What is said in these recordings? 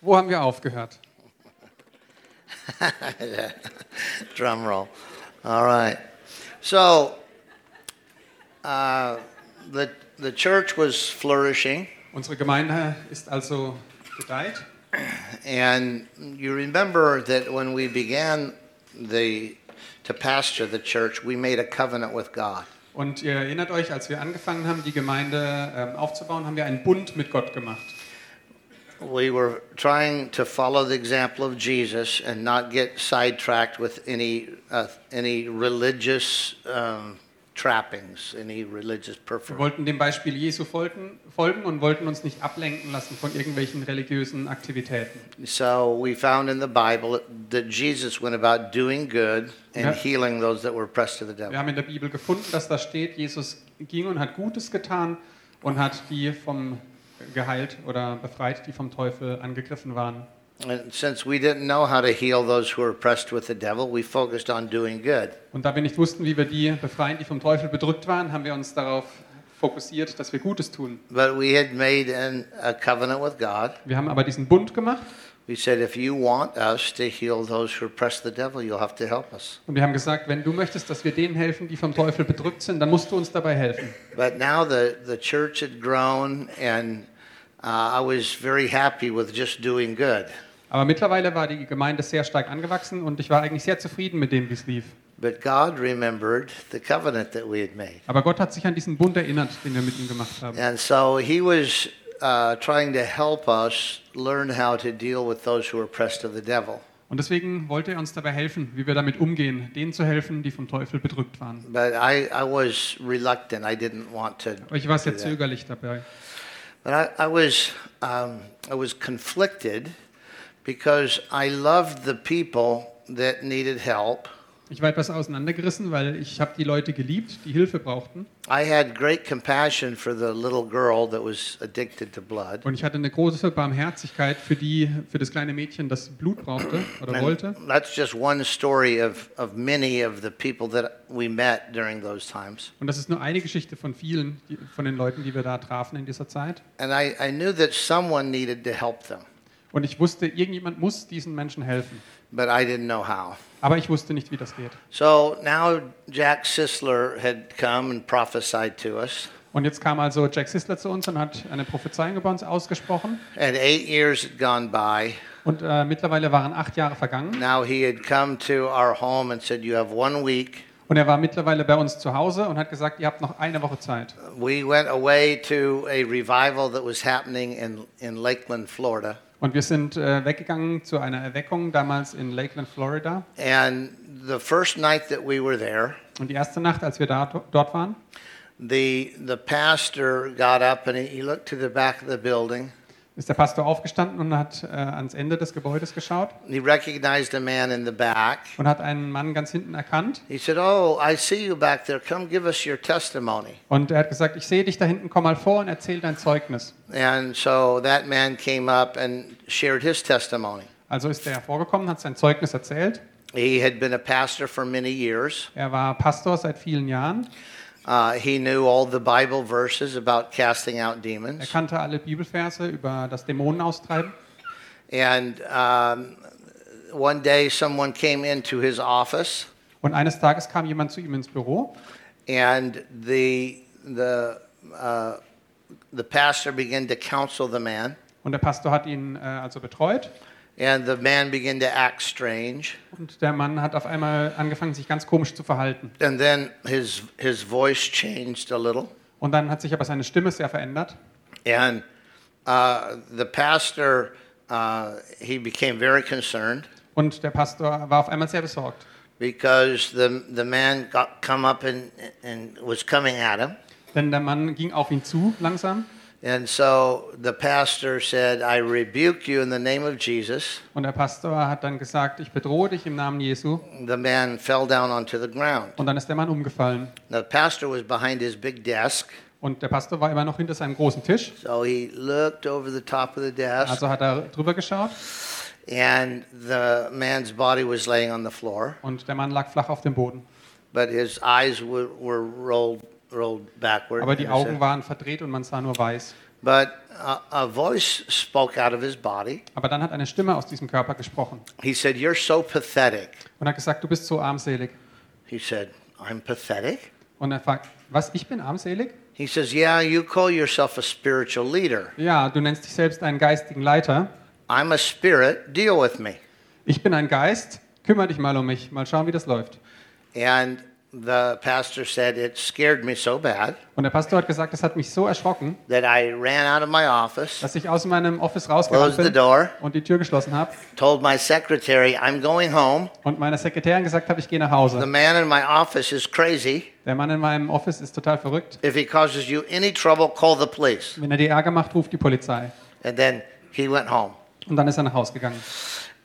Wo haben wir aufgehört? Drum roll. All right. So, uh, the the church was flourishing, Unsere Gemeinde ist also gedeiht. and you remember that when we began the to pastor the church, we made a covenant with God. Und ihr erinnert euch, als wir angefangen haben, die Gemeinde ähm, aufzubauen, haben wir einen Bund mit Gott gemacht. We were trying to follow the example of Jesus and not get sidetracked with any uh, any religious um, trappings, any religious performance. Wir wollten dem Beispiel Jesu folgen, folgen und wollten uns nicht ablenken lassen von irgendwelchen religiösen Aktivitäten. So we found in the Bible that Jesus went about doing good and Ja. healing those that were oppressed of the devil. Wir haben in der Bibel gefunden, dass da steht, Jesus ging und hat Gutes getan und hat die vom geheilt oder befreit, die vom Teufel angegriffen waren. And since we didn't know how to heal those who were oppressed with the devil, we focused on doing good. Und da wir nicht wussten, wie wir die befreien, die vom Teufel bedrückt waren, haben wir uns darauf fokussiert, dass wir Gutes tun. But we had made an, a covenant with God. Wir haben aber diesen Bund gemacht We said, if you want us to heal those who oppress the devil, you'll have to help us. und wir haben gesagt, wenn du möchtest, dass wir denen helfen, die vom Teufel bedrückt sind, dann musst du uns dabei helfen. But now the, the church had grown, and I was very happy with just doing good. Aber mittlerweile war die Gemeinde sehr stark angewachsen und ich war eigentlich sehr zufrieden mit dem, wie es lief. But God remembered the covenant that we had made. Aber Gott hat sich an diesen Bund erinnert, den wir mit ihm gemacht haben. And so he was uh, trying to help us learn how to deal with those who are oppressed of the devil. Und deswegen wollte er uns dabei helfen, wie wir damit umgehen, denen zu helfen, die vom Teufel bedrückt waren. But I, I was reluctant. I didn't want to. Aber ich war sehr zögerlich dabei. But I, I was um, I was conflicted because I loved the people that needed help. Ich war etwas auseinandergerissen, weil ich habe die Leute geliebt, die Hilfe brauchten. I had great compassion for the little girl that was addicted to blood. Und ich hatte eine große Barmherzigkeit für, die, für das kleine Mädchen, das Blut brauchte oder wollte. That's just one story of, of many of the people that we met during those times. Und das ist nur eine Geschichte von vielen, die, von den Leuten, die wir da trafen in dieser Zeit. And I, I knew that someone needed to help them, Und ich wusste, irgendjemand muss diesen Menschen helfen. but I didn't know how. Aber ich wusste nicht, wie das geht. So now Jack Sisler had come and prophesied to us. Und jetzt kam also Jack Sisler zu uns und hat eine Prophezeiung über uns ausgesprochen. And eight years had gone by. Und äh, mittlerweile waren acht Jahre vergangen. Now he had come to our home and said, You have one week. Und er war mittlerweile bei uns zu Hause und hat gesagt, ihr habt noch eine Woche Zeit. We went away to a revival that was happening in, in Lakeland, Florida. Und wir sind äh, weggegangen zu einer Erweckung damals in Lakeland, Florida. And the first night that we were there, Und die erste Nacht, als wir da, dort waren, the, the pastor got up and he, he looked to the back of the building. Ist der Pastor aufgestanden und hat äh, ans Ende des Gebäudes geschaut He recognized a man in the back. und hat einen Mann ganz hinten erkannt. He said, Oh, I see you back there. Come give us your testimony. Und er hat gesagt, ich sehe dich da hinten, komm mal vor und erzähl dein Zeugnis. And so that man came up and shared his testimony. Also ist er hervorgekommen, hat sein Zeugnis erzählt. He had been a pastor for many years. Er war Pastor seit vielen Jahren. Uh, he knew all the Bible verses about casting out Er demons. kannte alle Bibelverse über das Dämonen austreiben. And um, one day, someone came into his office, Und eines Tages kam jemand zu ihm ins Büro and the the uh, the pastor began to counsel the man, und der Pastor hat ihn äh, also betreut. And the man began to act strange. Und der Mann hat auf einmal angefangen, sich ganz komisch zu verhalten. And then his his voice changed a little, Und dann hat sich aber seine Stimme sehr verändert. and uh, the pastor uh, he became very concerned Und der Pastor war auf einmal sehr besorgt. because the the man got come up and and was coming at him. Denn der Mann ging auf ihn zu, langsam. And so the pastor said, I rebuke you in the name of Jesus. Und der Pastor hat dann gesagt, ich bedrohe dich im Namen Jesu. The man fell down onto the ground. Und dann ist der Mann umgefallen. The pastor was behind his big desk, Und der Pastor war immer noch hinter seinem großen Tisch. so he looked over the top of the desk, Also hat er drüber geschaut. and the man's body was laying on the floor, Und der Mann lag flach auf dem Boden. but his eyes were, were rolled. Aber die Augen waren verdreht und man sah nur weiß. But uh, a voice spoke out of his body. Aber dann hat eine Stimme aus diesem Körper gesprochen He said, You're so pathetic. und hat gesagt, du bist so armselig. He said, I'm pathetic? Und er fragt, was, ich bin armselig? He says, Yeah, you call yourself a spiritual leader. Ja, du nennst dich selbst einen geistigen Leiter. I'm a spirit. Deal with me. Ich bin ein Geist, kümmere dich mal um mich, mal schauen, wie das läuft. And the pastor said, It scared me so bad Und der Pastor hat gesagt, das hat mich so erschrocken, that I ran out of my office, dass ich aus meinem Office rausgerannt the bin door, und die Tür geschlossen habe told my secretary, I'm going home. und meiner Sekretärin gesagt habe, ich gehe nach The Hause. man in my office is crazy. Der Mann in meinem Office ist total verrückt. If he causes you any trouble, call the police. Wenn er dir Ärger macht, ruft die Polizei. And then he went home. Und dann ist er nach Hause gegangen.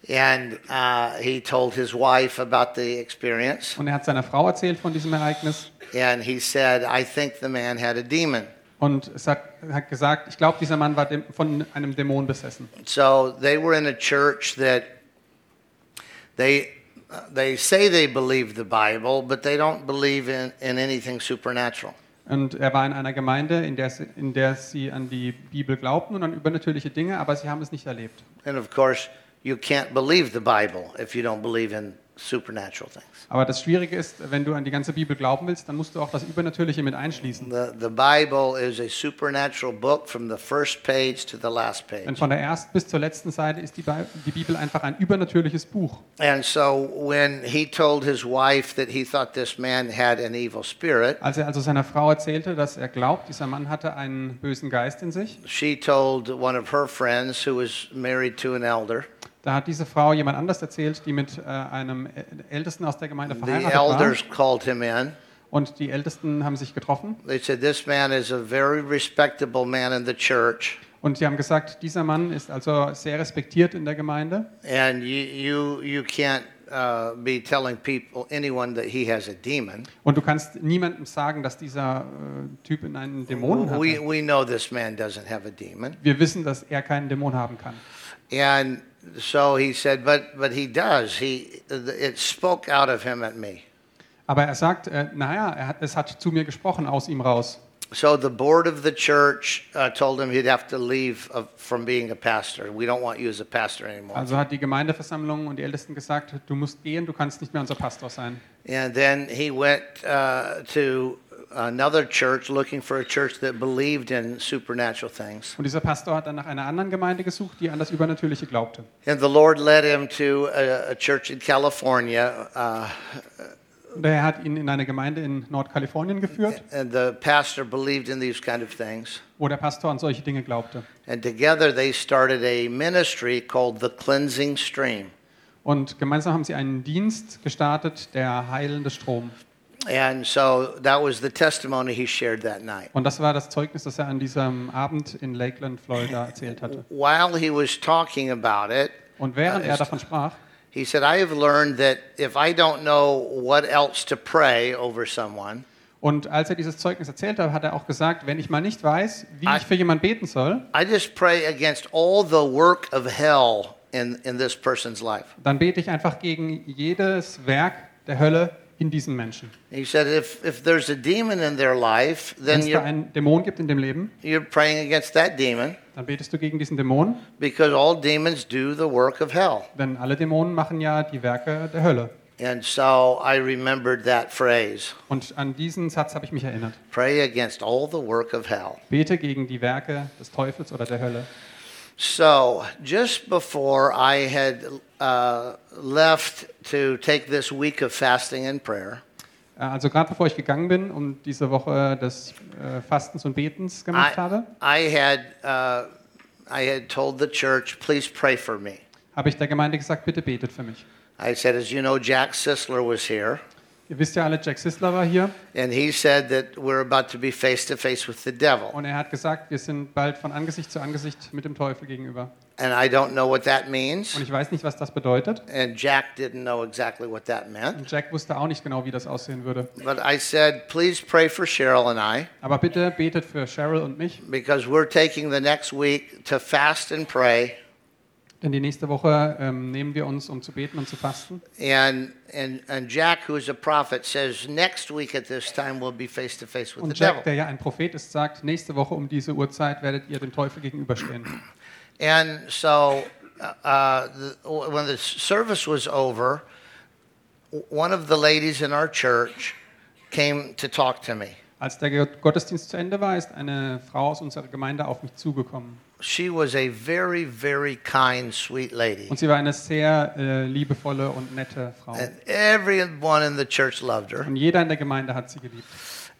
And uh, he told his wife about the experience. Und er hat seiner Frau erzählt von diesem Ereignis. And he said, I think the man had a demon. Und es hat, hat gesagt, ich glaube, dieser Mann war dem, von einem Dämon besessen. So they were in a church that they they say they believe the Bible, but they don't believe in, in anything supernatural. Und er war in einer Gemeinde, in der, in der sie an die Bibel glaubten und an übernatürliche Dinge, aber sie haben es nicht erlebt. And of course, you can't believe the Bible if you don't believe in supernatural things. Aber das Schwierige ist, wenn du an die ganze Bibel glauben willst, dann musst du auch das Übernatürliche mit einschließen. The, the Bible is a supernatural book from the first page to the last page. von der ersten bis zur letzten Seite ist die, Bi- die Bibel einfach ein übernatürliches Buch. And so when he told his wife that he thought this man had an evil spirit, Als er also seiner Frau erzählte, dass er glaubt, dieser Mann hatte einen bösen Geist in sich, she told one of her friends who was married to an elder. Da hat diese Frau jemand anders erzählt, die mit äh, einem Ältesten aus der Gemeinde The verheiratet war. elders called him in. Und die Ältesten haben sich getroffen They said, This man is a very respectable man in the church, und sie haben gesagt, dieser Mann ist also sehr respektiert in der Gemeinde and you, you, you can't uh, be telling people, anyone, that he has a demon. und du kannst niemandem sagen, dass dieser äh, Typ in einen Dämonen We, hat. we know this man doesn't have a demon. Wir wissen, dass er keinen Dämon haben kann. And so he said, But, but he does. He, it spoke out of him at me. Aber er sagt, äh, naja, er hat, es hat zu mir gesprochen aus ihm raus. So the board of the church uh, told him he'd have to leave uh, from being a pastor. We don't want you as a pastor anymore. Also hat die Gemeindeversammlung und die Ältesten gesagt, du musst gehen, du kannst nicht mehr unser Pastor sein. And then he went uh, to another church looking for a church that believed in supernatural things. Und dieser Pastor hat dann nach einer anderen Gemeinde gesucht, die an das Übernatürliche glaubte. And the Lord led him to a, a church in California. Uh, Und er hat ihn in eine Gemeinde in Nordkalifornien geführt, and the pastor believed in these kind of things. wo der Pastor an solche Dinge glaubte. And together they started a ministry called the Cleansing Stream. Und gemeinsam haben sie einen Dienst gestartet, der heilende Strom. And so that was the testimony he shared that night. Und das war das Zeugnis, das er an diesem Abend in Lakeland, Florida erzählt hatte. While he was talking about it, Und während er davon sprach, he said, I have learned that if I don't know what else to pray over someone, und als er dieses Zeugnis erzählt hat, hat er auch gesagt, wenn ich mal nicht weiß, wie I- ich für jemanden beten soll, I just pray against all the work of hell in, in this person's life. dann bete ich einfach gegen jedes Werk der Hölle in diesen Menschen. He said, if, if there's a demon in their life, Wenn then es da you're, einen Dämon gibt in dem Leben, you're praying against that demon dann betest du gegen diesen Dämon, because all demons do the work of hell. denn alle Dämonen machen ja die Werke der Hölle. And so I remembered that phrase Und an diesen Satz habe ich mich erinnert. pray against all the work of hell. Bete gegen die Werke des Teufels oder der Hölle. So, just before I had uh, left to take this week of fasting and prayer, Äh, Also gerade bevor ich gegangen bin und diese Woche des äh, Fastens und Betens I, gemacht habe, I had uh, I had told the church, please pray for me. habe ich der Gemeinde gesagt, bitte betet für mich. I said, as you know, Jack Sisler was here, Ihr wisst ja alle, Jack Sisler war hier and he said that we're about to be face to face with the devil. und er hat gesagt, wir sind bald von Angesicht zu Angesicht mit dem Teufel gegenüber. And I don't know what that Und means. ich weiß nicht, was das bedeutet. And Jack didn't know exactly what that meant. Und Jack wusste auch nicht genau, wie das aussehen würde. But I said, please pray for Cheryl and I Aber bitte betet für Cheryl und mich, because we're taking the next week to fast and pray Denn die nächste Woche ähm, nehmen wir uns, um zu beten und zu fasten. And, and, and Jack, who is a prophet, says next week at this time we'll be face to face with the Und devil. Jack, der ja ein Prophet ist, sagt, nächste Woche um diese Uhrzeit werdet ihr dem Teufel gegenüberstehen. And so uh, the, when the service was over, one of the ladies in our church came to talk to me. Als der Gottesdienst zu Ende war, ist eine Frau aus unserer Gemeinde auf mich zugekommen. She was a very, very kind, sweet lady. Und sie war eine sehr äh, liebevolle und nette Frau. And everyone in the church loved her. Und jeder in der Gemeinde hat sie geliebt.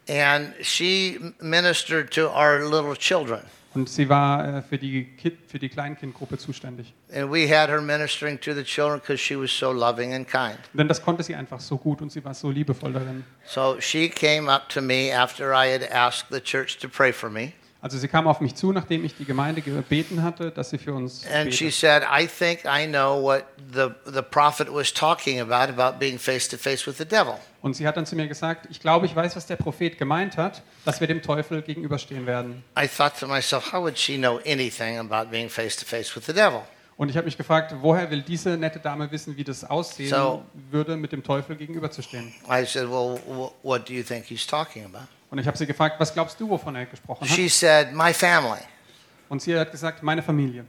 And she ministered to our little children. Und sie war äh, für, die Kid, für die Kleinkindgruppe zuständig. And we had her ministering to the children because she was so loving and kind. Denn das konnte sie einfach so gut und sie war so liebevoll darin. So she came up to me after I had asked the church to pray for me. Also sie kam auf mich zu, nachdem ich die Gemeinde gebeten hatte, dass sie für uns And she betet. said, I think I know what the, the prophet was talking about, about being face to face with the devil. Und sie hat dann zu mir gesagt, ich glaube, ich weiß, was der Prophet gemeint hat, dass wir dem Teufel gegenüberstehen werden. I thought to myself, how would she know anything about being face to face with the devil? Und ich habe mich gefragt, woher will diese nette Dame wissen, wie das aussehen So- würde, mit dem Teufel gegenüberzustehen? I said, Well, wh- what do you think he's talking about? Und ich habe sie gefragt, was glaubst du, wovon er gesprochen hat? She said, My family. Und sie hat gesagt, meine Familie.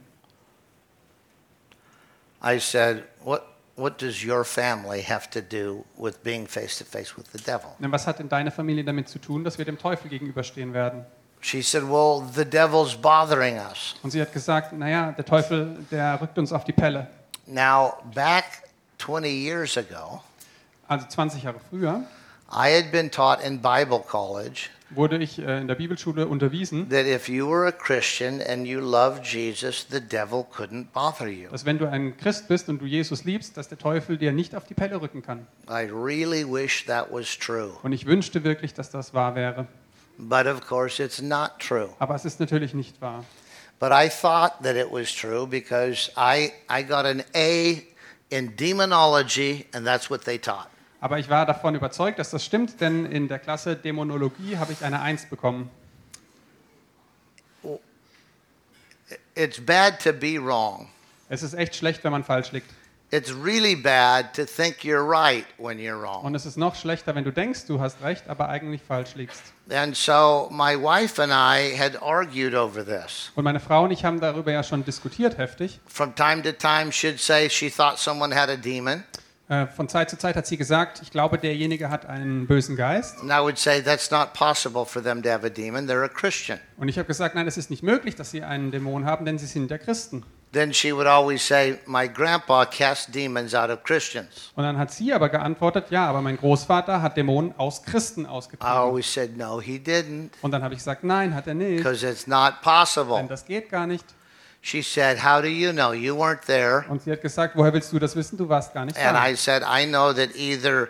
I said, What, what does your family have to do with being face to face with the devil? Denn was hat denn deine Familie damit zu tun, dass wir dem Teufel gegenüberstehen werden? She said, Well, the devil's bothering us. Und sie hat gesagt, naja, der Teufel, der rückt uns auf die Pelle. Now, back 20 years ago, Also 20 Jahre früher I had been taught in Bible college wurde ich äh, in der Bibelschule unterwiesen, that if you were a Christian and you loved Jesus, the devil couldn't bother you. dass wenn du ein Christ bist und du Jesus liebst, dass der Teufel dir nicht auf die Pelle rücken kann. I really wish that was true. Und ich wünschte wirklich, dass das wahr wäre. But of course, it's not true. Aber es ist natürlich nicht wahr. But I thought that it was true because I, I got an A in demonology, and that's what they taught. Aber ich war davon überzeugt, dass das stimmt, denn in der Klasse Dämonologie habe ich eine Eins bekommen. It's bad to be wrong. Es ist echt schlecht, wenn man falsch liegt. It's really bad to think you're right when you're wrong. Und es ist noch schlechter, wenn du denkst, du hast recht, aber eigentlich falsch liegst. And so my wife and I had argued over this. Und meine Frau und ich haben darüber ja schon diskutiert heftig. From time to time, she'd say she thought someone had a demon. Äh, Von Zeit zu Zeit hat sie gesagt, ich glaube, derjenige hat einen bösen Geist. And I would say that's not possible for them to have a demon. They're a Christian. Und ich habe gesagt, nein, es ist nicht möglich, dass sie einen Dämon haben, denn sie sind ja Christen. Then she would always say, My grandpa cast demons out of Christians. Und dann hat sie aber geantwortet, ja, aber mein Großvater hat Dämonen aus Christen I ausgetrieben. always said, No, he didn't, Und dann habe ich gesagt, nein, hat er nicht, because it's not denn possible. das geht gar nicht. She said, How do you know? You weren't there. Und sie hat gesagt, woher willst du das wissen? Du warst gar nicht And da. I said, I know that either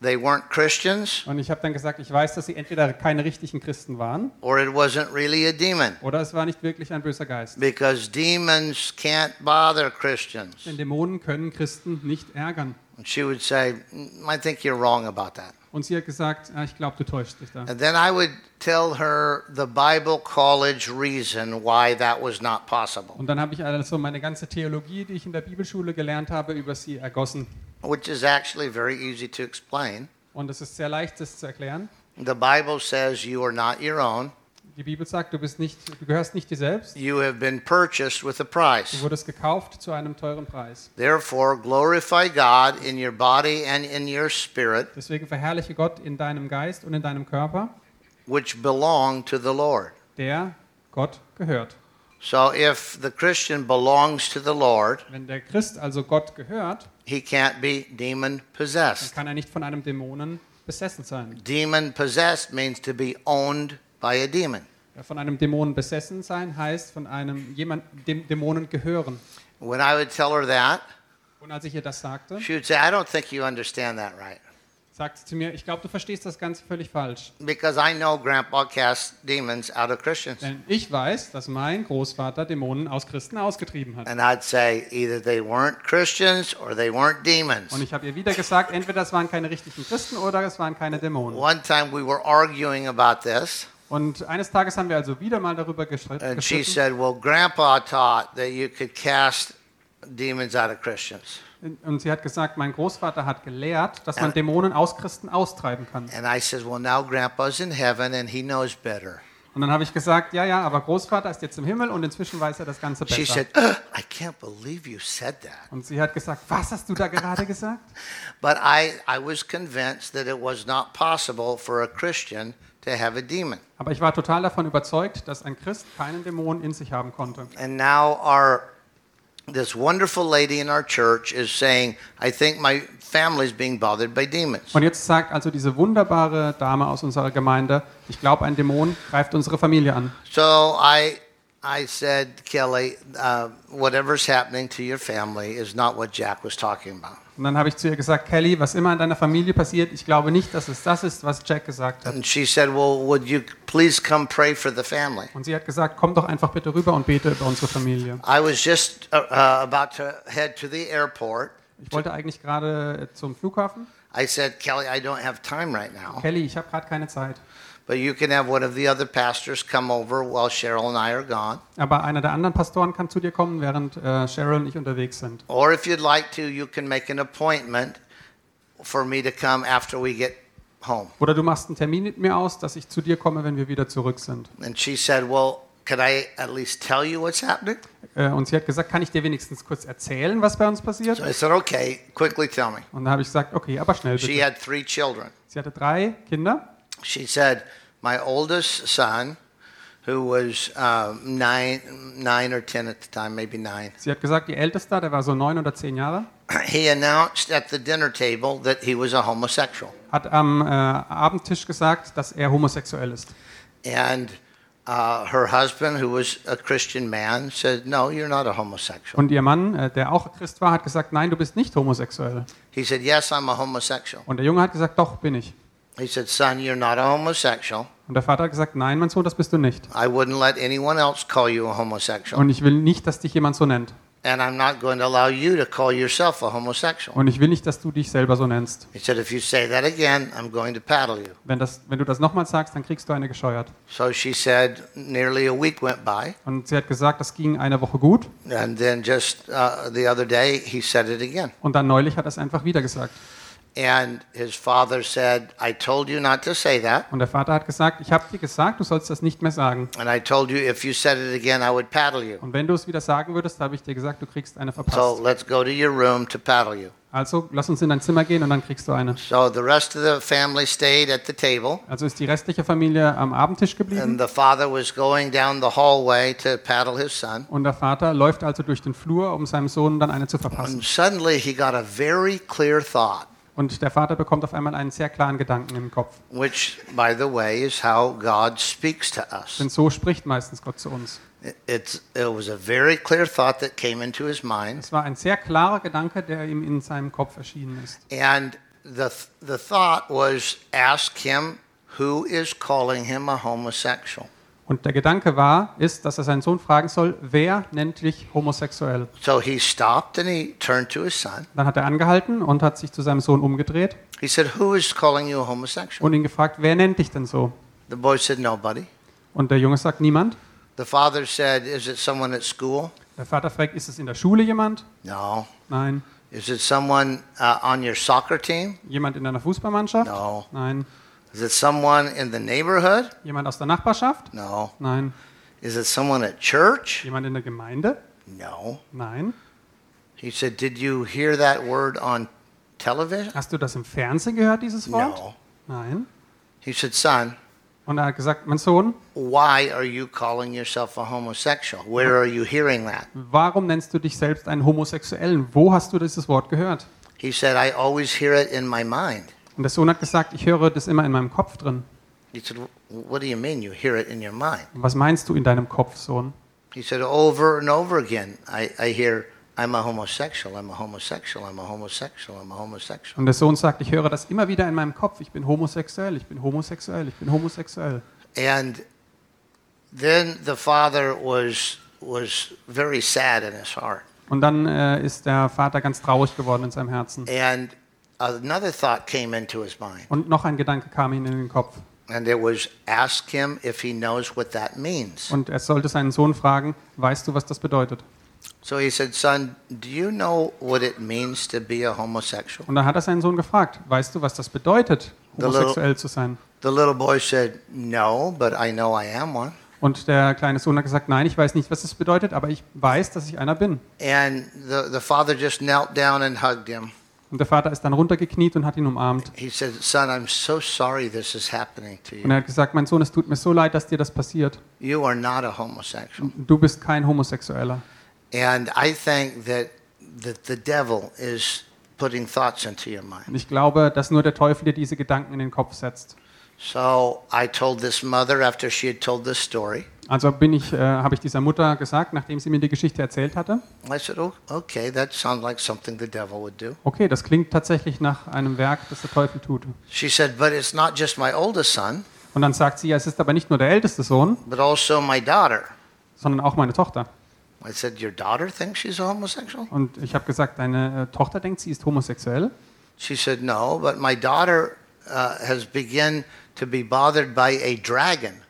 they weren't Christians Und ich habe dann gesagt, ich weiß, dass sie entweder keine richtigen Christen waren or it wasn't really a demon. oder es war nicht wirklich ein böser Geist. Because demons can't bother Christians. Denn Dämonen können Christen nicht ärgern. And she would say, "Mm, I think you're wrong about that. Und sie hat gesagt, ah, ich glaube, du täuschst dich da. And then I would tell her the Bible college reason why that was not possible, Und dann habe ich also meine ganze Theologie, die ich in der Bibelschule gelernt habe, über sie ergossen. Which is actually very easy to explain. Und es ist sehr leicht, das zu erklären. The Bible says you are not your own. Die Bibel sagt, du, bist nicht, du gehörst nicht dir selbst. You have been purchased with a Du price. wurdest gekauft zu einem teuren Preis. Therefore, glorify God in your body and in your spirit, Deswegen verherrliche Gott in deinem Geist und in deinem Körper, which belong to the Lord. der Gott gehört. So if the Christian belongs to the Lord, Wenn der Christ also Gott gehört, he can't be demon dann possessed. kann er nicht von einem Dämonen besessen sein. Demon possessed means to be owned by a demon. Von einem Dämonen besessen sein heißt von einem jemand dem Dämonen gehören. When I would tell her that, Und als ich ihr das sagte, she would say, I don't think you understand that right. Sagte sie zu mir, ich glaube, du verstehst das Ganze völlig falsch. Because I know Grandpa cast demons out of Christians. Denn ich weiß, dass mein Großvater Dämonen aus Christen ausgetrieben hat. And I'd say either they weren't Christians or they weren't demons. Und ich habe ihr wieder gesagt, entweder es waren keine richtigen Christen oder es waren keine Dämonen. One time we were arguing about this, Und eines Tages haben wir also wieder mal darüber geschri- and she gestritten. said, Well, Grandpa taught that you could cast demons out of Christians. Und sie hat gesagt, mein Großvater hat gelehrt, dass man. Dämonen aus Christen austreiben kann. And I said, Well, now Grandpa's in heaven and he knows better. Und dann habe ich gesagt, ja, ja, aber Großvater ist jetzt im Himmel und inzwischen weiß er das Ganze She besser. said, "Ugh, I can't believe you said that. Und sie hat gesagt, was hast du da gerade gesagt? But I, I was convinced that it was not possible for a Christian to have a demon. Aber ich war total davon überzeugt, dass ein Christ keinen Dämon in sich haben konnte. And now our this wonderful lady in our church is saying, I think my family's being bothered by demons. Und jetzt sagt also diese wunderbare Dame aus unserer Gemeinde, ich glaube, ein Dämon greift unsere Familie an. So I I said, Kelly, uh, whatever's happening to your family is not what Jack was talking about. Und dann habe ich zu ihr gesagt, Kelly, was immer in deiner Familie passiert, ich glaube nicht, dass es das ist, was Jack gesagt hat. And she said, Well, would you please come pray for the family? Und sie hat gesagt, komm doch einfach bitte rüber und bete über unsere Familie. I was just uh, uh, about to head to the airport. Ich wollte eigentlich gerade zum Flughafen. I said, Kelly, I don't have time right now, Kelly, ich habe gerade keine Zeit. But you can have one of the other pastors come over while Cheryl and I are gone. Aber einer der anderen Pastoren kann zu dir kommen, während äh, Cheryl und ich unterwegs sind. Or if you'd like to, you can make an appointment for me to come after we get home. Oder du machst einen Termin mit mir aus, dass ich zu dir komme, wenn wir wieder zurück sind. And she said, Well, could I at least tell you what's happening? Äh, und sie hat gesagt, kann ich dir wenigstens kurz erzählen, was bei uns passiert? So I said, Okay, quickly tell me. Und dann habe ich gesagt, okay, aber schnell She bitte. had three children. Sie hatte drei Kinder. She said, My oldest son, who was um, nine, nine or 10 at the time, maybe nine, Sie hat gesagt, die Älteste, der war so neun oder zehn Jahre, he announced at the dinner table that he was a homosexual. hat am äh, Abendtisch gesagt, dass er homosexuell ist. And uh, her husband, who was a Christian man, said, No, you're not a homosexual. Und ihr Mann, äh, der auch Christ war, hat gesagt, nein, du bist nicht homosexuell. He said, Yes, I'm a homosexual. Und der Junge hat gesagt, doch, bin ich. He said, Son, you're not a homosexual. Und der Vater hat gesagt, nein, mein Sohn, das bist du nicht. I wouldn't let anyone else call you a homosexual. Und ich will nicht, dass dich jemand so nennt. And I'm not going to allow you to call yourself a homosexual. Und ich will nicht, dass du dich selber so nennst. He said, If you say that again, I'm going to paddle you. Wenn, das, wenn du das nochmal sagst, dann kriegst du eine gescheuert. So she said, nearly a week went by. Und sie hat gesagt, das ging eine Woche gut. And then just uh, the other day, he said it again. Und dann neulich hat er es einfach wieder gesagt. And his father said, I told you not to say that. Und der Vater hat gesagt, ich habe dir gesagt, du sollst das nicht mehr sagen. And I told you if you said it again, I would paddle you. Und wenn du es wieder sagen würdest, habe ich dir gesagt, du kriegst eine So verpasst. let's go to your room to paddle you. Also lass uns in dein Zimmer gehen und dann kriegst du eine. So the rest of the family stayed at the table. Also ist die restliche Familie am Abendtisch geblieben. And the father was going down the hallway to paddle his son. Und der Vater läuft also durch den Flur, um seinem Sohn dann eine zu verpassen. And suddenly he got a very clear thought, Und der Vater bekommt auf einmal einen sehr klaren Gedanken im Kopf. which, by the way, is how God speaks to us. Denn so spricht meistens Gott zu uns. It- It's, it was a very clear thought that came into his mind. Es war ein sehr klarer Gedanke, der ihm in seinem Kopf erschienen ist. And the, the thought was ask him who is calling him a homosexual. Und der Gedanke war, ist, dass er seinen Sohn fragen soll, wer nennt dich homosexuell? So he stopped and he turned to his son. Dann hat er angehalten und hat sich zu seinem Sohn umgedreht He said, Who is calling you a homosexual? und ihn gefragt, wer nennt dich denn so? The boy said, Nobody. Und der Junge sagt, niemand. The father said, Is it someone at school? Der Vater fragt, ist es in der Schule jemand? No. Nein. Is it someone uh, on your soccer team? Jemand in deiner Fußballmannschaft? No. Nein. Is it someone in the neighborhood? Jemand aus der Nachbarschaft? No. Nein. Is it someone at church? Jemand in der Gemeinde? No. Nein. He said, Did you hear that word on television? Hast du das im Fernsehen gehört, dieses Wort? No. Nein. He said, Son, Und er hat gesagt, mein Sohn, why are you calling yourself a homosexual? Where are you hearing that? warum nennst du dich selbst einen Homosexuellen? Wo hast du dieses Wort gehört? He said, I always hear it in my mind. Und der Sohn hat gesagt, ich höre das immer in meinem Kopf drin. He said, What do you mean you hear it in your mind? Und was meinst du in deinem Kopf, Sohn? He said, Over and over again, I, I hear, I'm a homosexual, I'm a homosexual, I'm a homosexual, I'm a homosexual. Und der Sohn sagt, ich höre das immer wieder in meinem Kopf. Ich bin homosexuell, ich bin homosexuell, ich bin homosexuell. And then the father was, was very sad in his heart. Und dann äh, ist der Vater ganz traurig geworden in seinem Herzen. And another thought came into his mind, Und noch ein Gedanke kam ihm in den Kopf. and it was ask him if he knows what that means. Und er sollte seinen Sohn fragen, weißt du, was das bedeutet? So he said, Son, do you know what it means to be a homosexual? Und dann hat er seinen Sohn gefragt, weißt du, was das bedeutet, homosexuell zu sein? The little boy said, No, but I know I am one. Und der kleine Sohn hat gesagt, nein, ich weiß nicht, was das bedeutet, aber ich weiß, dass ich einer bin. And the, the father just knelt down and hugged him. Und der Vater ist dann runtergekniet und hat ihn umarmt. He said, Son, I'm so sorry this is happening to Und you. er hat gesagt, mein Sohn, es tut mir so leid, dass dir das passiert. You are not a homosexual. Du bist kein Homosexueller. And I think that, that the devil is putting thoughts into your mind. Und ich glaube, dass nur der Teufel dir diese Gedanken in den Kopf setzt. So I told this mother after she had told this story. Also bin ich, äh, habe ich dieser Mutter gesagt, nachdem sie mir die Geschichte erzählt hatte, I said, oh, okay, that sounds like something the devil would do. okay, das klingt tatsächlich nach einem Werk, das der Teufel tut. She said, but it's not just my oldest son, Und dann sagt sie, ja, es ist aber nicht nur der älteste Sohn, but also my daughter. sondern auch meine Tochter. I said, your daughter thinks she's homosexual? Und ich habe gesagt, deine äh, Tochter denkt, sie ist homosexuell. She said, no, but my daughter uh, has begun to be bothered by a dragon.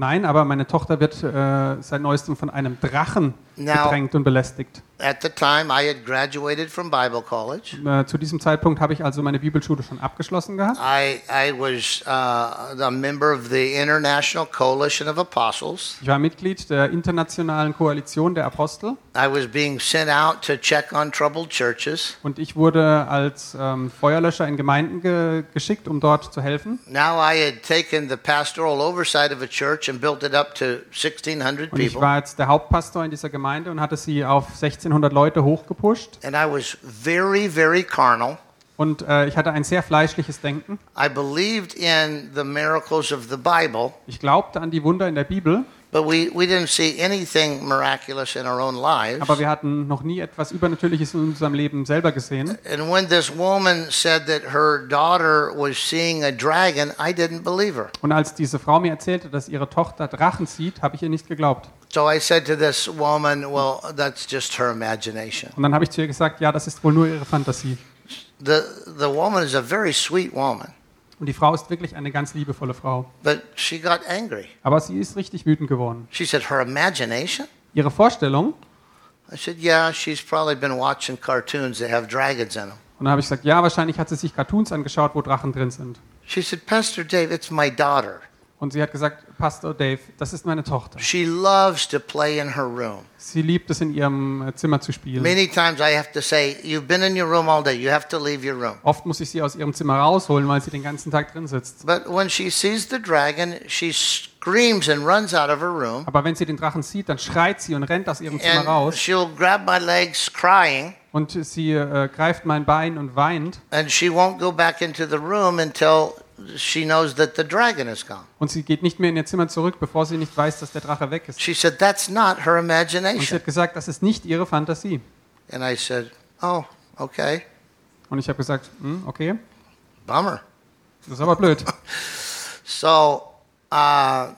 Nein, aber meine Tochter wird äh, seit neuestem von einem Drachen Now- bedrängt und belästigt. At the time, I had graduated from Bible college. Äh, zu diesem Zeitpunkt habe ich also meine Bibelschule schon abgeschlossen gehabt. I, I was uh, a member of the International Coalition of Apostles. Ich war Mitglied der internationalen Koalition der Apostel I was being sent out to check on troubled churches. und ich wurde als ähm, Feuerlöscher in Gemeinden ge geschickt, um dort zu helfen. Now I had taken the pastoral oversight of a church and built it up to 1,600 Und ich people. war jetzt der Hauptpastor in dieser Gemeinde und hatte sie auf 1600 Leute hochgepusht. And I was very, very carnal. Und äh, ich hatte ein sehr fleischliches Denken. I believed in the miracles of the Bible, Ich glaubte an die Wunder in der Bibel, aber wir hatten noch nie etwas Übernatürliches in unserem Leben selber gesehen. And when this woman said that her daughter was seeing a dragon, I didn't believe her. Und als diese Frau mir erzählte, dass ihre Tochter Drachen sieht, habe ich ihr nicht geglaubt. So I said to this woman, Well, that's just her imagination. Und dann habe ich zu ihr gesagt, ja, das ist wohl nur ihre Fantasie. The, the woman is a very sweet woman, Und die Frau ist wirklich eine ganz liebevolle Frau. but she got angry. Aber sie ist richtig wütend geworden. She said, Her imagination? Ihre Vorstellung, I said, Yeah, she's probably been watching cartoons that have dragons in them. und dann habe ich gesagt, ja, wahrscheinlich hat sie sich Cartoons angeschaut, wo Drachen drin sind. She said, Pastor Dave, it's my daughter. Und sie hat gesagt, Pastor Dave, das ist meine Tochter. She loves to play in her room. Sie liebt es, in ihrem äh, Zimmer zu spielen. Many times I have to say, You've been in your room all day. You have to leave your room. Oft muss ich sie aus ihrem Zimmer rausholen, weil sie den ganzen Tag drin sitzt. But when she sees the dragon, she screams and runs out of her room. Aber wenn sie den Drachen sieht, dann schreit sie und rennt aus ihrem Zimmer And raus. she'll grab my legs crying, Und sie äh, greift mein Bein und weint. and she won't go back into the room until she knows that the dragon is gone. Und sie geht nicht mehr in ihr Zimmer zurück, bevor sie nicht weiß, dass der Drache weg ist. She said, That's not her Und sie imagination. hat gesagt, das ist nicht ihre Fantasie. And I said, Oh, okay. Und ich habe gesagt, hm, okay, Bummer. das ist aber blöd. So uh,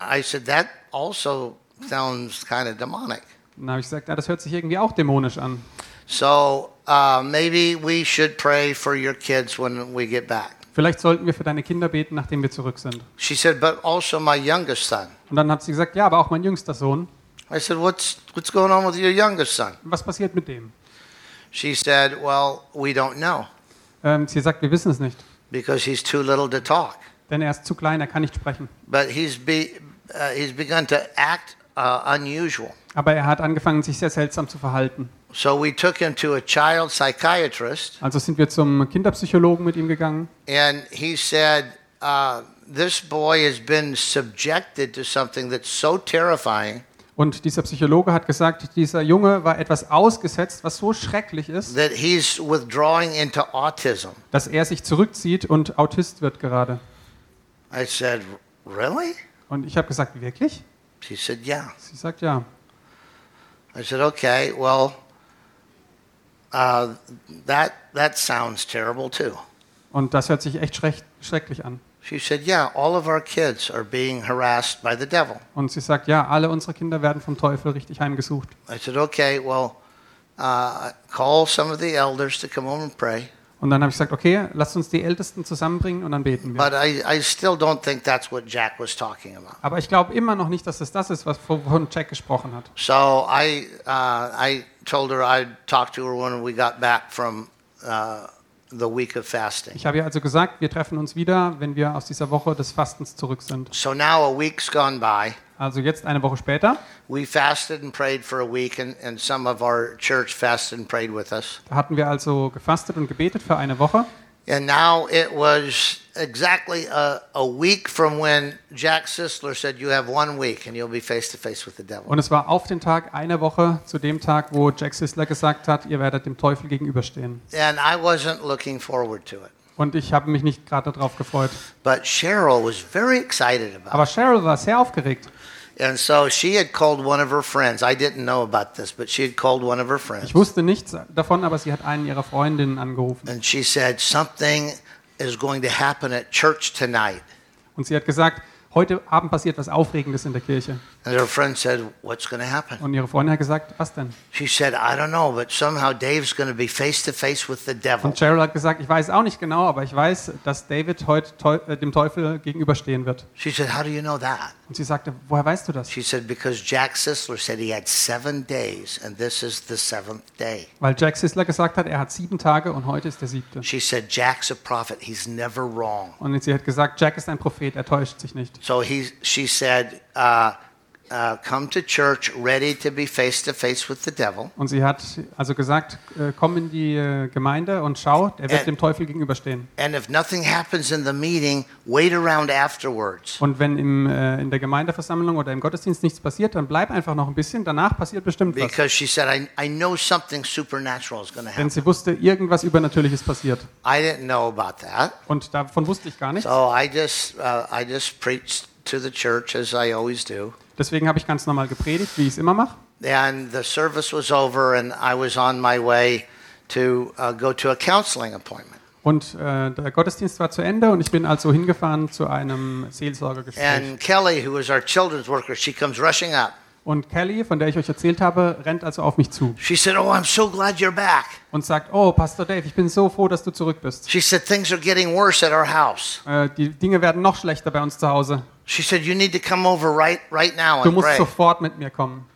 I said, That also sounds kind of demonic. Dann habe ich gesagt, ja, das hört sich irgendwie auch dämonisch an. So uh, maybe we should pray for your kids when we get back. Vielleicht sollten wir für deine Kinder beten, nachdem wir zurück sind. She said, But also my youngest son. Und dann hat sie gesagt, ja, aber auch mein jüngster Sohn. I said, What's, what's going on with your youngest son? Was passiert mit dem? She said, Well, we don't know Ähm, sie sagt, wir wissen es nicht. because he's too little to talk. Denn er ist zu klein, er kann nicht sprechen. But he's, be, uh, he's begun to act uh, unusual. Aber er hat angefangen, sich sehr seltsam zu verhalten. So we took him to a child psychiatrist, Also sind wir zum Kinderpsychologen mit ihm gegangen. and he said, uh, This boy has been subjected to something that's so terrifying Und dieser Psychologe hat gesagt, dieser Junge war etwas ausgesetzt, was so schrecklich ist, that he's withdrawing into autism. dass er sich zurückzieht und Autist wird gerade. I said, Really? Und ich habe gesagt, wirklich? She said, Yeah. Sie sagt ja. I said, Okay, well, uh, that, that sounds terrible too. Und das hört sich echt schreck, schrecklich an. She said, Yeah, all of our kids are being harassed by the devil. Und sie sagt, ja, alle unsere Kinder werden vom Teufel richtig heimgesucht. I said, Okay, well, uh, call some of the elders to come over and pray. Und dann habe ich gesagt, okay, lasst uns die Ältesten zusammenbringen und dann beten wir. But I, I still don't think that's what Jack was talking about. Aber ich glaube immer noch nicht, dass es das ist, was wovon Jack gesprochen hat. So I, uh, I told her I'd talk to her when we got back from uh, the week of fasting. Ich habe ihr also gesagt, wir treffen uns wieder, wenn wir aus dieser Woche des Fastens zurück sind. So now a week's gone by. Also jetzt eine Woche später. We fasted and prayed for a week, and, and some of our church fasted and prayed with us. Da hatten wir also gefastet und gebetet für eine Woche. And now it was exactly a, a week from when Jack Sisler said, You have one week and you'll be face to face with the devil. Und es war auf den Tag eine Woche zu dem Tag, wo Jack Sisler gesagt hat, ihr werdet dem Teufel gegenüberstehen. And I wasn't looking forward to it. Und ich habe mich nicht gerade darauf gefreut. But Cheryl was very excited about Aber Cheryl war sehr aufgeregt. And so she had called one of her friends. I didn't know about this, but she had called one of her friends. Ich wusste nichts davon, aber sie hat einen ihrer Freundinnen angerufen. And she said, Something is going to happen at church tonight. Und sie hat gesagt, heute Abend passiert was Aufregendes in der Kirche. And her friend said, What's going to happen? Und ihre Freundin hat gesagt, was denn? She said, I don't know, but somehow Dave's going to be face to face with the devil. Und Cheryl hat gesagt, ich weiß auch nicht genau, aber ich weiß, dass David heute Teu äh, dem Teufel gegenüberstehen wird. She said, How do you know that? Und sie sagte, woher weißt du das? She said, Because Jack Sisler said he had seven days, and this is the seventh day. Weil Jack Sisler gesagt hat, er hat sieben Tage und heute ist der siebte. She said, Jack's a prophet. He's never wrong. Und sie hat gesagt, Jack ist ein Prophet, er täuscht sich nicht. So he, she said, uh, uh, Come to church ready to be face to face with the devil. Und sie hat also gesagt, äh, komm in die äh, Gemeinde und schau, er wird Äh. dem Teufel gegenüberstehen. And if nothing happens in the meeting, wait around afterwards. Und wenn im, äh, in der Gemeindeversammlung oder im Gottesdienst nichts passiert, dann bleib einfach noch ein bisschen, danach passiert bestimmt was. Because she said, I, I know something supernatural is going to Denn happen. sie wusste, irgendwas Übernatürliches passiert. I didn't know about that. Und davon wusste ich gar nichts. So I just, uh, I just preached to the church as I always do. Deswegen habe ich ganz normal gepredigt, wie ich es immer mache. And the service was over, and I was on my way to uh, go to a counseling appointment. Und äh, der Gottesdienst war zu Ende und ich bin also hingefahren zu einem Seelsorgergespräch. And Kelly, who was our children's worker, she comes rushing up. Und Kelly, von der ich euch erzählt habe, rennt also auf mich zu She said, Oh, I'm so glad you're back. und sagt, oh, Pastor Dave, ich bin so froh, dass du zurück bist. She said, Things are getting worse at our house. Äh, die Dinge werden noch schlechter bei uns zu Hause. She said, You need to come over right, right now Du and musst pray. sofort mit mir kommen.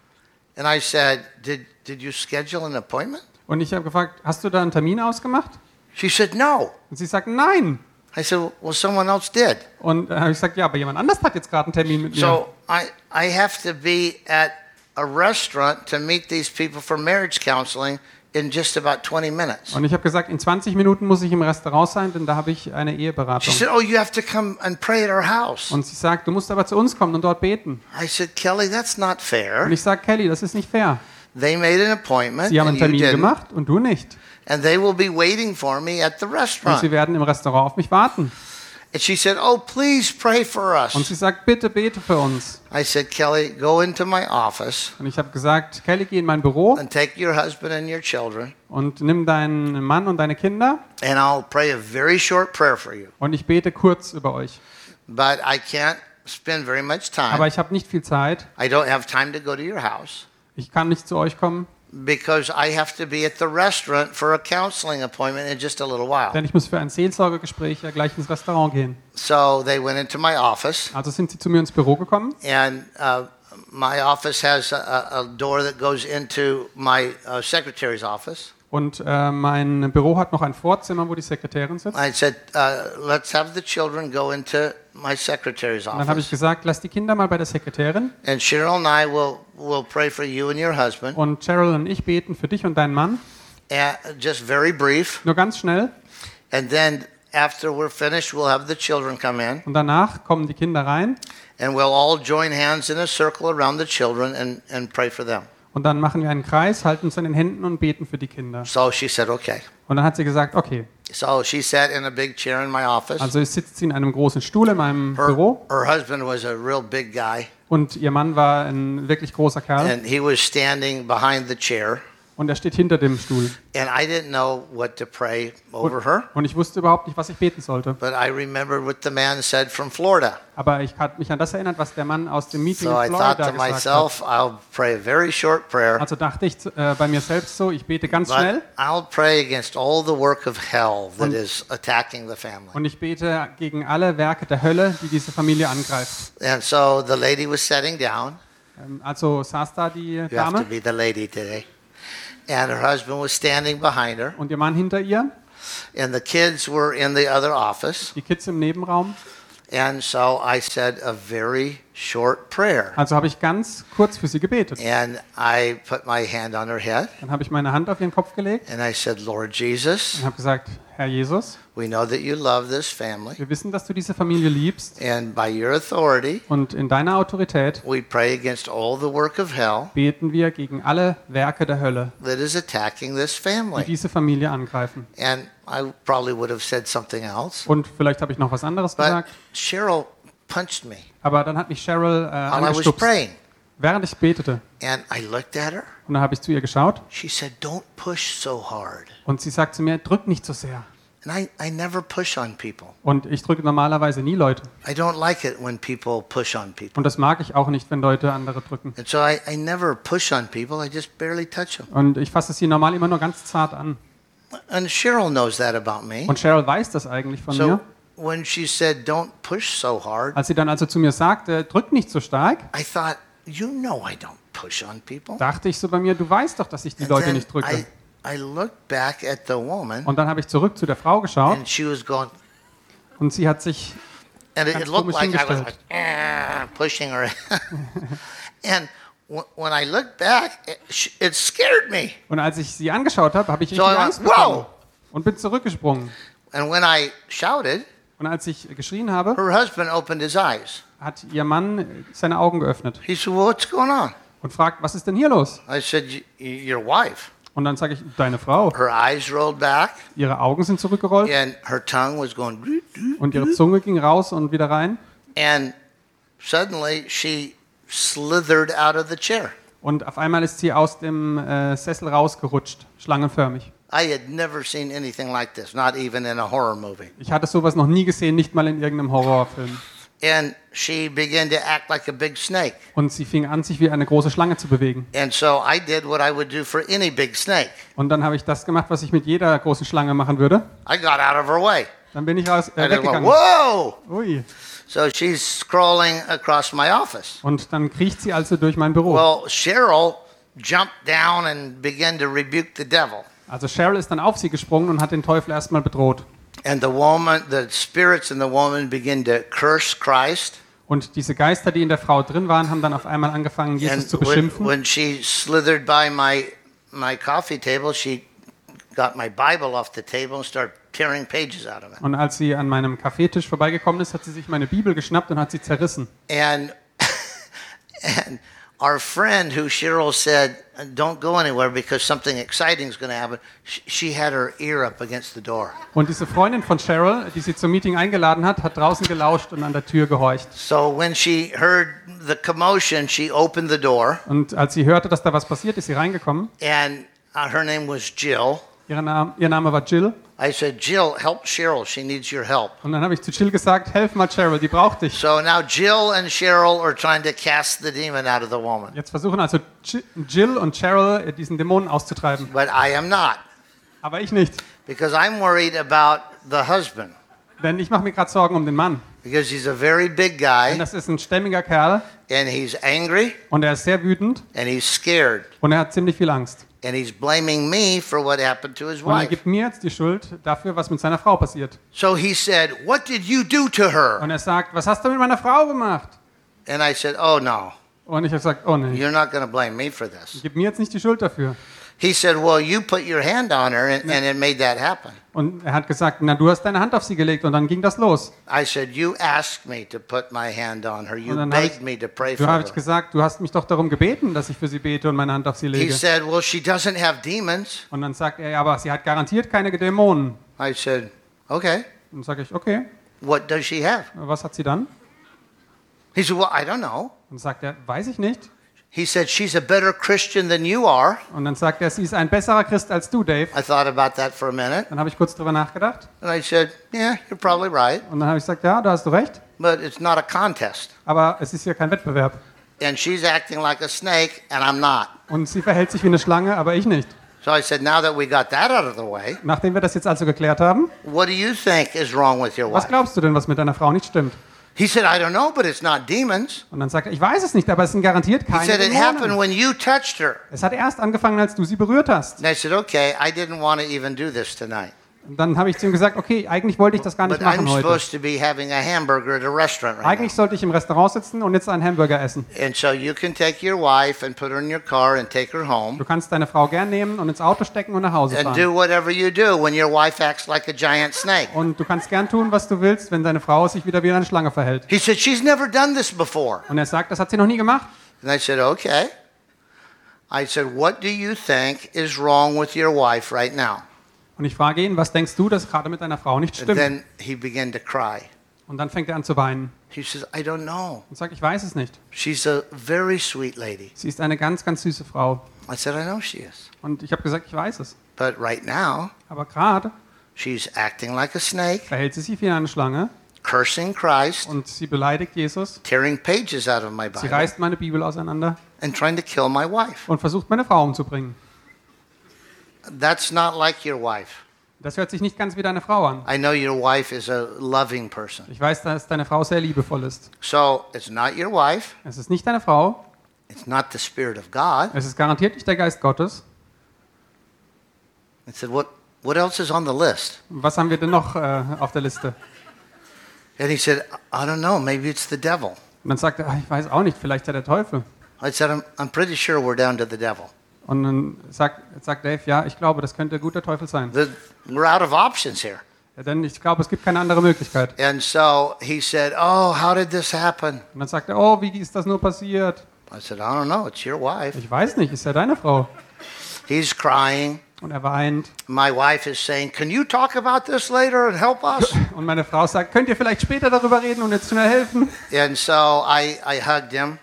And I said, Did, did you schedule an appointment? Und ich habe gefragt, hast du da einen Termin ausgemacht? She said, No. Und sie sagt, nein. I said, Well, someone else did. Und dann habe ich gesagt, ja, aber jemand anders hat jetzt gerade einen Termin mit mir. So I, I have to be at a restaurant to meet these people for marriage counseling in just about 20 minutes. Und ich habe gesagt, in 20 Minuten muss ich im Restaurant sein, denn da habe ich eine She Eheberatung. said, Oh, you have to come and pray at our house. Und sie sagt, du musst aber zu uns kommen und dort beten. I said, Kelly, that's not Und fair. ich sage, Kelly, das ist nicht fair. They made an appointment Sie haben einen Termin gemacht und du nicht. And they will be waiting for me at the Und restaurant. sie werden im Restaurant auf mich warten. And she said, Oh, please pray for Und us. sie sagt, bitte bete für uns. I said, Kelly, go into my office Und ich habe gesagt, Kelly, geh in mein Büro and take your husband and your children, und nimm deinen Mann und deine Kinder and I'll pray a very short prayer for you. und ich bete kurz über euch. But I can't spend very much Aber time. ich habe nicht viel Zeit. I don't have time to go to your house. Ich kann nicht zu euch kommen, because I have to be at the restaurant for a counseling appointment in just a little while. denn ich muss für ein Seelsorgegespräch ja gleich ins Restaurant gehen. So they went into my office, Also sind sie zu mir ins Büro gekommen and uh, my office has a, a door that goes into my uh, secretary's office. Und äh, mein Büro hat noch ein Vorzimmer, wo die Sekretärin sitzt. I said, uh, let's have the children go into my secretary's Und dann habe ich office, gesagt, lass die Kinder mal bei der Sekretärin and Cheryl and I will, will pray for you and your husband. und Cheryl und ich beten für dich und deinen Mann. And just very brief, Nur ganz schnell. and then after we're finished, we'll have the children come in. Und danach kommen die Kinder rein And we'll all join hands in a circle around the children and, and pray for them. Und dann machen wir einen Kreis, halten uns an den Händen und beten für die Kinder. So she said, okay. Und dann hat sie gesagt, okay. So she sat in a big chair in my office. Also sitzt sie in einem großen Stuhl in meinem Her, Büro her husband was a real big guy, und ihr Mann war ein wirklich großer Kerl and he was standing behind the chair. Und er steht hinter dem Stuhl. And I didn't know what to pray over her, Und ich wusste überhaupt nicht, was ich beten sollte. but I remembered what the man said from Florida. Aber ich habe mich an das erinnert, was der Mann aus dem Meeting So I in thought Florida to gesagt hat. myself, I'll pray a very short prayer, Also dachte ich äh, bei mir selbst so, ich bete ganz but schnell I'll pray against all the work of hell that is attacking the family. und ich bete gegen alle Werke der Hölle, die diese Familie angreift. And so the lady was sitting down. Ähm, Also saß da die You have to Dame be the lady today. And her husband was standing behind her, und ihr Mann hinter ihr, and the kids were in the other office. die Kids im Nebenraum. And so I said a very short prayer. Also habe ich ganz kurz für sie gebetet. And I put my hand on her head, Dann habe ich meine Hand auf ihren Kopf gelegt and I said, Lord Jesus, und habe gesagt, Herr Jesus, we know that you love this family, wir wissen, dass du diese Familie liebst and by your authority, und in deiner Autorität we pray against all the work of hell beten wir gegen alle Werke der Hölle, that is attacking this die family. diese Familie angreifen. And I probably would have said something else, Und vielleicht habe ich noch was anderes but gesagt, Cheryl punched me aber dann hat mich Cheryl äh, while I was angestupst, praying. Während ich betete. And I looked at her. Und dann habe ich zu ihr geschaut She said, Don't push so hard. und sie sagt zu mir, drück nicht so sehr. And I, I never push on people. Und ich drücke normalerweise nie Leute. I don't like it when people push on people. Und das mag ich auch nicht, wenn Leute andere drücken. And so I, I never push on people, I just barely touch them. Und ich fasse sie normal immer nur ganz zart an. And Cheryl knows that about me. Und Cheryl weiß das eigentlich von So mir. when she said, Don't push so hard, Als sie dann also zu mir sagte, drück nicht so stark, I thought, You know I don't push on people. dachte ich so bei mir, du weißt doch, dass ich die And Leute then nicht drücke. I, I looked back at the woman, Und dann habe ich zurück zu der Frau geschaut and she was going, und sie hat sich, and it, Ganz it looked komisch like I was hingestellt. like, "Ah," pushing her. and w- when I looked back, it, sh- it scared me. und als ich sie angeschaut habe, habe ich So richtig I Angst went, "Wow!" bekommen und bin zurückgesprungen. And when I shouted, Und als ich geschrien habe, her husband opened his eyes. Hat ihr Mann seine Augen geöffnet He said, Well, what's going on? und fragt, was ist denn hier los? I said, "Y- y- Your wife. Und dann sage ich, deine Frau. Her eyes rolled back, Ihre Augen sind zurückgerollt and her tongue was going, und ihre Zunge ging raus und wieder rein. and suddenly she slithered out of the chair. Und auf einmal ist sie aus dem äh, Sessel rausgerutscht, schlangenförmig. I had never seen anything like this, not even in a horror movie. Ich hatte sowas noch nie gesehen, nicht mal in irgendeinem Horrorfilm. And she began to act like a big snake. Und sie fing an, sich wie eine große Schlange zu bewegen. And so I did what I would do for any big snake. Und dann habe ich das gemacht, was ich mit jeder großen Schlange machen würde. I got out of her way. Dann bin ich raus, äh, weggegangen. whoa! Ui. So she's crawling across my office. Und dann kriecht sie also durch mein Büro. Well, Cheryl jumped down and began to rebuke the devil. Also Cheryl ist dann auf sie gesprungen und hat den Teufel erstmal bedroht. And the woman, the spirits in the woman began to curse Christ. Und diese Geister, die in der Frau drin waren, haben dann auf einmal angefangen, Jesus And zu when, beschimpfen. when she slithered by my my coffee table, she got my Bible off the table and started tearing pages out of it. Und als sie an meinem Kaffeetisch vorbeigekommen ist, hat sie sich meine Bibel geschnappt und hat sie zerrissen. And and our friend who Cheryl said, "Don't go anywhere because something exciting is going to happen." She, had her ear up against the door. Und diese Freundin von Cheryl, die sie zum Meeting eingeladen hat, hat draußen gelauscht und an der Tür gehorcht. So when she heard the commotion, she opened the door, Und als sie hörte, dass da was passiert, ist sie reingekommen. and uh, her name was Jill. Ihre Name, ihr Name war Jill. I said, "Jill, help Cheryl. She needs your help." Und dann habe ich zu Jill gesagt, helf mal Cheryl, die braucht dich. So now Jill and Cheryl are trying to cast the demon out of the woman, Jetzt versuchen also Ji- Jill und Cheryl äh, diesen Dämonen auszutreiben. but I am not Aber ich nicht. because I'm worried about the husband Denn ich mache mir gerade Sorgen um den Mann. because he's a very big Denn guy das ist ein stämmiger Kerl and he's angry und er ist sehr wütend and he's scared und er hat ziemlich viel Angst. And he's blaming me for what happened to his Und er wife. gibt mir jetzt die Schuld dafür, was mit seiner Frau passiert. So he said, "What did you do to her?" Und er sagt, was hast du mit meiner Frau gemacht? And I said, "Oh no, Und ich habe gesagt, oh nee, you're not going to blame me for this." gib mir jetzt nicht die Schuld dafür. He said, "Well, you put your hand on her and, and it made that happen." Und er hat gesagt, na, du hast deine Hand auf sie gelegt und dann ging das los. I said, "You asked me to put my hand on her. You Und dann habe begged ich, me to pray du for habe ich her." gesagt, du hast mich doch darum gebeten, dass ich für sie bete und meine Hand auf sie He lege. said, Well, she doesn't have demons. Und dann sagt er, ja, aber sie hat garantiert keine Dämonen. I said, Okay. Und sage ich, okay, What does she have? was hat sie dann? He said, Well, I don't know. Und sagt er, weiß ich nicht. He said, She's a better Christian than you are. Und dann sagt er, sie ist ein besserer Christ als du, Dave. I thought about that for a minute. Dann habe ich kurz drüber nachgedacht. And I said, Yeah, you're probably right. Und dann habe ich gesagt, ja, da hast du recht. But it's not a contest. Aber es ist hier kein Wettbewerb. And she's acting like a snake, and I'm not. Und sie verhält sich wie eine Schlange, aber ich nicht. So I said, Now that we got that out of the way, Nachdem wir das jetzt also geklärt haben, what do you think is wrong with your was wife? glaubst du denn, was mit deiner Frau nicht stimmt? He said, I don't know, but it's not demons. Und dann sagt er, ich weiß es nicht, aber es sind garantiert He keine said, It happened Dämonen. when you touched her. Es hat erst angefangen, als du sie berührt hast. And I said, Okay, I didn't want to even do this tonight. Und dann habe ich zu ihm gesagt, okay, eigentlich wollte ich das gar nicht But I'm machen heute. supposed to be having a hamburger at a restaurant right Eigentlich sollte ich im Restaurant sitzen und jetzt einen Hamburger essen. now. And so you can take your wife and put her in your car and take her home Du kannst deine Frau gern nehmen und ins Auto stecken und nach Hause and fahren. do whatever you do when your wife acts like a giant snake. Und du kannst gern tun, was du willst, wenn deine Frau sich wieder wie eine Schlange verhält. He said, She's never done this before. Und er sagt, das hat sie noch nie gemacht. And I said, Okay. I said, What do you think is wrong with your wife right now? Und ich frage ihn, was denkst du, dass gerade mit deiner Frau nicht And stimmt? then he began to cry. Und dann fängt er an zu weinen He says, I don't know. und sagt, ich weiß es nicht. She's a very sweet lady. Sie ist eine ganz, ganz süße Frau. I said, I know she is. Und ich habe gesagt, ich weiß es. But right now, Aber gerade she's acting like a snake, verhält sie sich wie eine Schlange cursing Christ, und sie beleidigt Jesus. tearing pages out of my Sie Bible, reißt meine Bibel auseinander and trying to kill my wife. und versucht, meine Frau umzubringen. That's not like your wife. Das hört sich nicht ganz wie deine Frau an. I know your wife is a loving person. Ich weiß, dass deine Frau sehr liebevoll ist. So it's not your wife. Es ist nicht deine Frau. It's not the Spirit of God. Es ist garantiert nicht der Geist Gottes. I said, what, what else is on the list? Was haben wir denn noch äh, auf der Liste? And he said, I don't know. Maybe it's the devil. Und dann sagt er, "Ah, ich weiß auch nicht, vielleicht ja der Teufel. I said, I'm, I'm pretty sure we're down to the devil. Und dann sagt, sagt Dave, ja, ich glaube, das könnte gut der Teufel sein. The, we're out of options here. Ja, denn ich glaube, es gibt keine andere Möglichkeit. And so he said, Oh, how did this happen? Und dann sagt er, oh, wie ist das nur passiert? I said, I don't know. It's your wife. Ich weiß nicht, ist ja deine Frau. He's crying. Und er weint. My wife is saying, Can you talk about this later and help us? Und meine Frau sagt, könnt ihr vielleicht später darüber reden und jetzt schnell helfen? and so I, I hugged him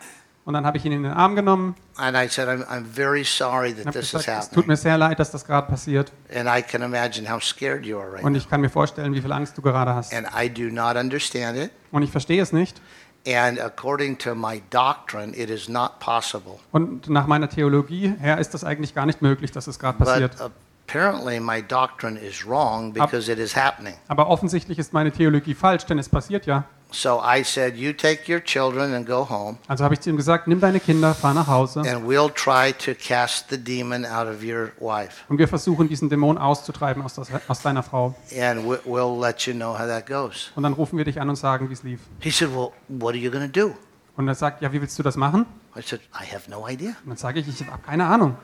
Und dann habe ich ihn in den Arm genommen and I said, I'm, I'm very sorry und that this is gesagt, es tut mir sehr leid, dass das gerade passiert. And I can imagine how scared you are right Und ich kann mir vorstellen, wie viel Angst du gerade hast. And I do not understand it. Und ich verstehe es nicht. And according to my doctrine, it is not possible. Und nach meiner Theologie her ist das eigentlich gar nicht möglich, dass es gerade passiert. But apparently, my doctrine is wrong because it is happening. Aber offensichtlich ist meine Theologie falsch, denn es passiert ja. So I said, You take your children and go home, Also habe ich zu ihm gesagt, nimm deine Kinder, fahr nach Hause and we'll try to cast the demon out of your wife. und wir versuchen, diesen Dämon auszutreiben aus, das, aus deiner Frau. And we- we'll let you know how that goes. Und dann rufen wir dich an und sagen, wie es lief. He said, Well, what are you going to do? Und er sagt, ja, wie willst du das machen? I said, I have no idea. Und dann sage ich, ich habe keine Ahnung.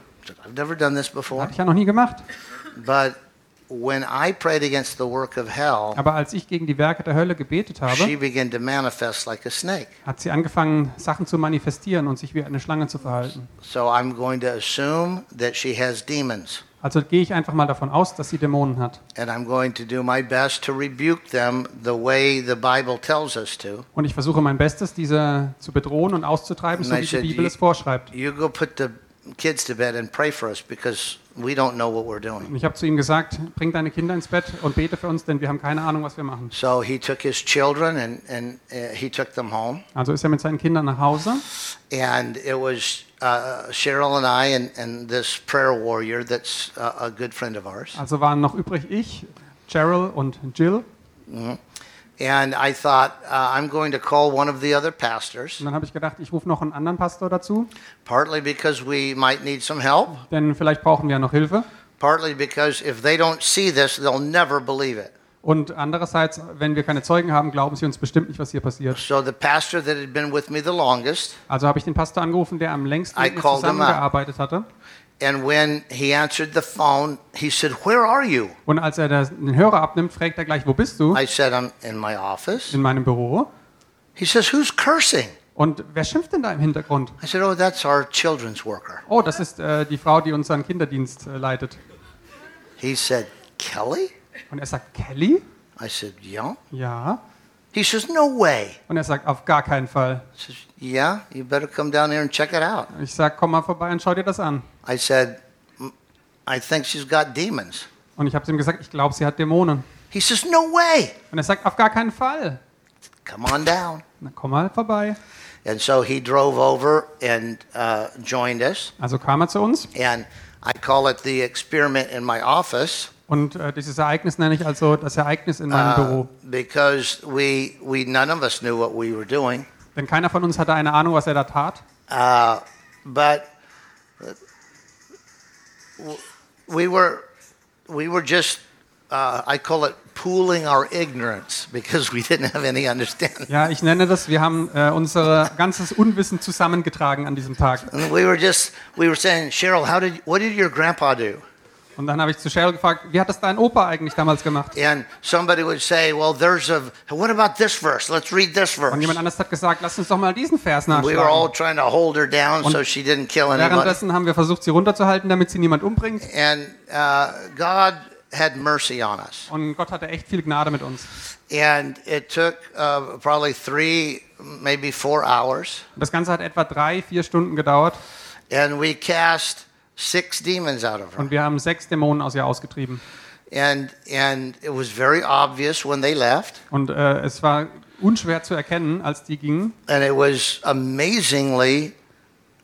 I've never done this before. Hatte ich ja noch nie gemacht. But when I prayed against the work of hell, Aber als ich gegen die Werke der Hölle gebetet habe, she began to manifest like a snake. hat sie angefangen, Sachen zu manifestieren und sich wie eine Schlange zu verhalten. So I'm going to assume that she has demons. Also gehe ich einfach mal davon aus, dass sie Dämonen hat. And I'm going to do my best to rebuke them the way the Bible tells us to. Und ich versuche mein Bestes, diese zu bedrohen und auszutreiben, so wie die Bibel "You- es vorschreibt. You go put the kids to bed and pray for us because we don't know what we're doing. Ich habe zu ihm gesagt, bring deine Kinder ins Bett und bete für uns, denn wir haben keine Ahnung, was wir machen. So he took his children and, and uh, he took them home. Also ist er mit seinen Kindern nach Hause And it was uh, Cheryl and I and, and this prayer warrior that's a good friend of ours. Also waren noch übrig ich, Cheryl und Jill. And I thought, uh, I'm going to call one of the other pastors, Und dann habe ich gedacht, ich rufe noch einen anderen Pastor dazu, partly because we might need some help, denn vielleicht brauchen wir ja noch Hilfe. partly because if they don't see this, they'll never believe it. Und andererseits, wenn wir keine Zeugen haben, glauben sie uns bestimmt nicht, was hier passiert. So the pastor that had been with me the longest, Also habe ich den Pastor angerufen, der am längsten mit mir zusammengearbeitet hatte. And when he answered the phone, he said, Where are you? Und als er den Hörer abnimmt, fragt er gleich, wo bist du? I said, I'm in my office. In meinem Büro. He says, Who's cursing? Und wer schimpft denn da im Hintergrund? I said, Oh, that's our children's worker. Oh, das ist äh, die Frau, die unseren Kinderdienst äh, leitet. He said, Kelly? Und er sagt, Kelly? I said, Yeah. Ja. He says, No way. Und er sagt, auf gar keinen Fall. I says, Yeah, you better come down here and check it out. Ich sag, komm mal vorbei und schau dir das an. I said, "Mm, I think she's got demons. Und ich habe ihm gesagt, ich glaube, sie hat Dämonen. He says, No way. Und er sagt, auf gar keinen Fall. Come on down. Na, komm mal vorbei. And so he drove over and uh, joined us. Also kam er zu uns And I call it the experiment in my office und äh, dieses Ereignis nenne ich also das Ereignis in meinem uh, Büro. because we, we, none of us knew what we were doing. Denn keiner von uns hatte eine Ahnung, was er da tat. Uh, but uh, we were, we were just, uh, I call it pooling our ignorance because we didn't have any understanding. Ja, ich nenne das, wir haben äh, unser ganzes Unwissen zusammengetragen an diesem Tag. And we were just, we were saying, Cheryl, how did, what did your grandpa do? Und dann habe ich zu Cheryl gefragt, wie hat das dein Opa eigentlich damals gemacht? And somebody would say, well, there's a, what about this verse? Let's read this verse. Und jemand anderes hat gesagt, lass uns doch mal diesen Vers We were all nachschlagen. trying to hold her down so she didn't kill anybody. Währenddessen haben wir versucht, sie runterzuhalten, damit sie niemand umbringt. And uh, God had mercy on us. Und Gott hatte echt viel Gnade mit uns. And it took uh, probably three, maybe four hours. Und das Ganze hat etwa drei, vier Stunden gedauert. And we cast six demons out of her. Und wir haben sechs Dämonen aus ihr ausgetrieben. And, and it was very obvious when they left. Und äh, es war unschwer zu erkennen, als die gingen. And it was amazingly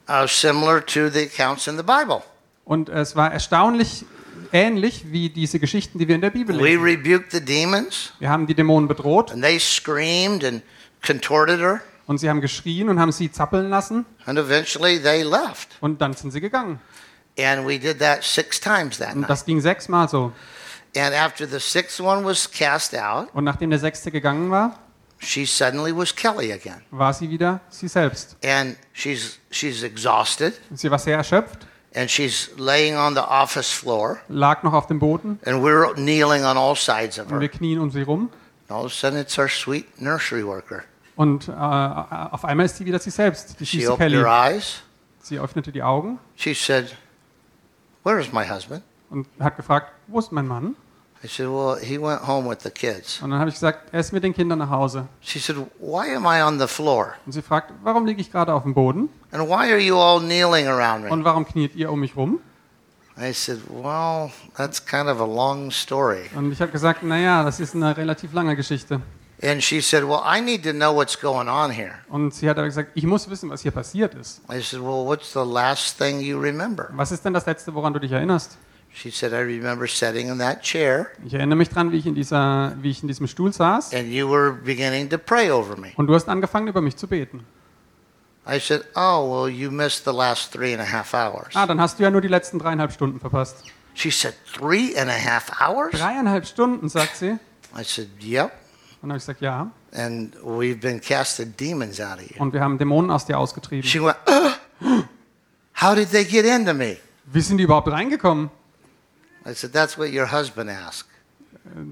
uh, similar to the accounts in the Bible. Und es war erstaunlich ähnlich wie diese Geschichten, die wir in der Bibel We lesen. rebuked the demons, Wir haben die Dämonen bedroht and they screamed and contorted her. und sie haben geschrien und haben sie zappeln lassen And eventually they left. und dann sind sie gegangen. And we did that six times that Und night. das ging sechsmal so. And after the sixth one was cast out, Und nachdem der sechste gegangen war, she suddenly was Kelly again. war sie wieder sie selbst. And she's she's exhausted Sie war sehr erschöpft, and she's laying on the office floor lag noch auf dem Boden and we're kneeling on all sides of und her. wir knien um sie rum. And all of a sudden it's our sweet nursery worker. Und äh, auf einmal ist sie wieder sie selbst, die She süße opened Kelly. her eyes. Sie öffnete die Augen She said, Where is my husband? und hat gefragt, wo ist mein Mann? I said, Well, he went home with the kids. Und dann habe ich gesagt, er ist mit den Kindern nach Hause. She said, Why am I on the floor? Und sie fragt, warum liege ich gerade auf dem Boden? And why are you all kneeling around me? Und warum kniet ihr um mich rum? I said, Well, that's kind of a long story. Und ich habe gesagt, naja, das ist eine relativ lange Geschichte. And she said, Well, I need to know what's going on here. Und sie hat aber gesagt, ich muss wissen, was hier passiert ist. I said, Well, what's the last thing you remember? Was ist denn das Letzte, woran du dich erinnerst? She said, I remember sitting in that chair Ich erinnere mich dran, wie ich in, dieser, wie ich in diesem Stuhl saß and you were beginning to pray over me. und du hast angefangen, über mich zu beten. I said, Oh, well, you missed the last three and a half hours. Ah, dann hast du ja nur die letzten dreieinhalb Stunden verpasst. She said, Three and a half hours? Dreieinhalb Stunden, sagt sie. I said, Yep. Und habe ich gesagt, ja. And we've been casting demons out of you. Und wir haben Dämonen aus dir ausgetrieben. She went, "Ugh. How did they get into me? Wie sind die überhaupt reingekommen? I said, That's what your husband asked.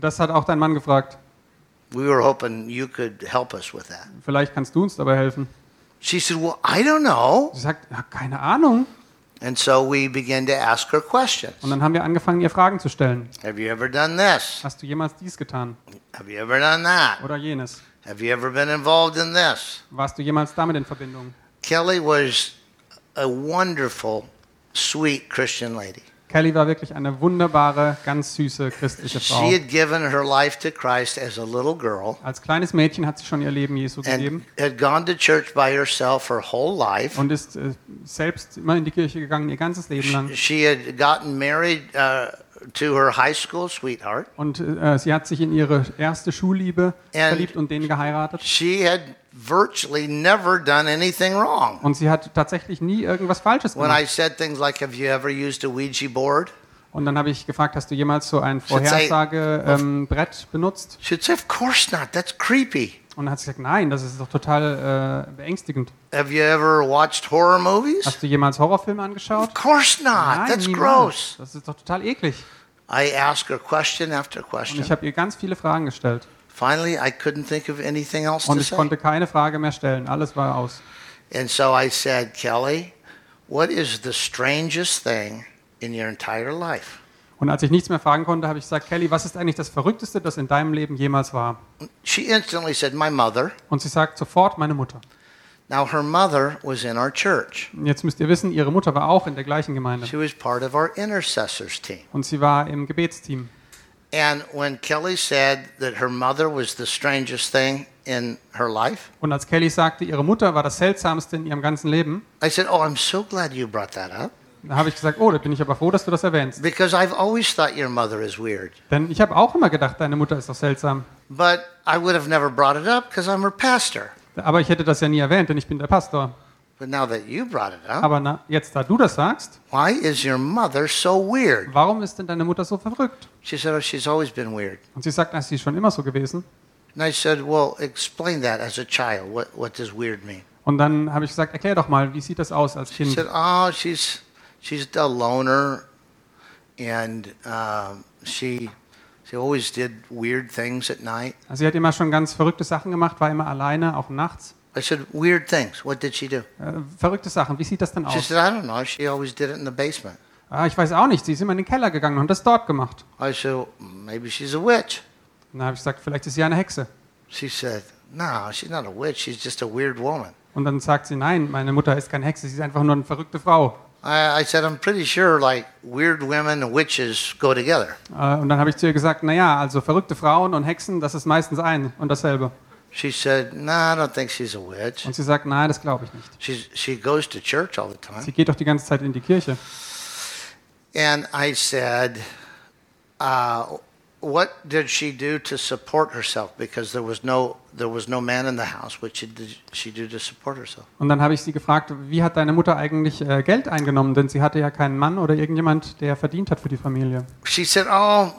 Das hat auch dein Mann gefragt. We were hoping you could help us with that. Vielleicht kannst du uns dabei helfen. She said, Well, I don't know. Sie sagt, ja, keine Ahnung. And so we began to ask her questions. Und dann haben wir angefangen, ihr Fragen zu stellen. Have you ever done this? Hast du jemals dies getan Have you ever done that? oder jenes? Have you ever been involved in this? Warst du jemals damit in Verbindung? Kelly was a wonderful, sweet Christian lady. Kelly war wirklich eine wunderbare, ganz süße christliche Frau. She had given her life to Christ as a little girl Als kleines Mädchen hat sie schon ihr Leben Jesu gegeben had gone to church by herself her whole life. und ist äh, selbst immer in die Kirche gegangen, ihr ganzes Leben lang. She had gotten married uh, to her high school sweetheart. Und äh, sie hat sich in ihre erste Schulliebe And- verliebt und den geheiratet. She had virtually never done anything wrong. Und sie hat tatsächlich nie irgendwas Falsches When I gemacht. said things like, Have you ever used a Ouija board? Und dann habe ich gefragt, hast du jemals so ein Should Vorhersagebrett benutzt? She'd say, Of course not. That's creepy. Und dann hat sie gesagt, nein, das ist doch total äh, beängstigend. Have you ever watched horror movies? Hast du jemals Horrorfilme angeschaut? Of course not. Nein, That's niemals. gross. Das ist doch total eklig. I asked her question after Und question. ich habe ihr ganz viele Fragen gestellt. Finally, I couldn't think of anything else Und to ich say. konnte keine Frage mehr stellen. Alles war aus. And so I said, Kelly, what is the strangest thing in your entire life? Und als ich nichts mehr fragen konnte, habe ich gesagt, Kelly, was ist eigentlich das Verrückteste, das in deinem Leben jemals war? She instantly said, My mother. Und sie sagt sofort, meine Mutter. Now, her mother was in our church. Jetzt müsst ihr wissen, ihre Mutter war auch in der gleichen Gemeinde. She was part of our intercessors team. Und sie war im Gebetsteam. Und als Kelly sagte, ihre Mutter war das Seltsamste in ihrem ganzen Leben, I said, Oh, I'm so glad you brought that up da habe ich gesagt, oh, da bin ich aber froh, dass du das erwähnst. because I've always thought your mother is weird. Denn ich habe auch immer gedacht, deine Mutter ist doch seltsam. But I would have never brought it up because I'm her pastor. Aber ich hätte das ja nie erwähnt, denn ich bin der Pastor. But now that you brought it up, Aber na, jetzt, da du das sagst, why is your mother so weird? warum ist denn deine Mutter so verrückt? She said, Oh, she's always been weird. Und sie sagt, das ist schon immer so gewesen. And I said, Well, explain that as a child. What, what does weird mean? Und dann habe ich gesagt, erklär doch mal, wie sieht das aus als She Kind? said, Oh, she's, she's a loner and um, she, she always did weird things at night. Also sie hat immer schon ganz verrückte Sachen gemacht, war immer alleine, auch nachts. I said, Weird things. What did she do? Äh, verrückte Sachen, wie sieht das denn She aus? said, I don't know. She always did it in the basement. Ah, ich weiß auch nicht, sie ist immer in den Keller gegangen und das dort gemacht. I said, Maybe she's a witch. Dann habe ich gesagt, vielleicht ist sie eine Hexe. She said, No, she's not a witch. She's just a weird woman. Und dann sagt sie, nein, meine Mutter ist keine Hexe, sie ist einfach nur eine verrückte Frau. I, I said, I'm pretty sure like weird women and witches go together. Äh, Und dann habe ich zu ihr gesagt, naja, also verrückte Frauen und Hexen, das ist meistens ein und dasselbe. She said, No, I don't think she's a witch. Und sie sagt, nein, das glaube ich nicht. She's, she goes to church all the time. Sie geht doch die ganze Zeit in die Kirche. And I said, uh, What did she do to support herself? Because there was no there was no man in the house. What did she do to support herself? Und dann habe ich sie gefragt, wie hat deine Mutter eigentlich äh, Geld eingenommen? Denn sie hatte ja keinen Mann oder irgendjemand, der verdient hat für die Familie. She said, Oh,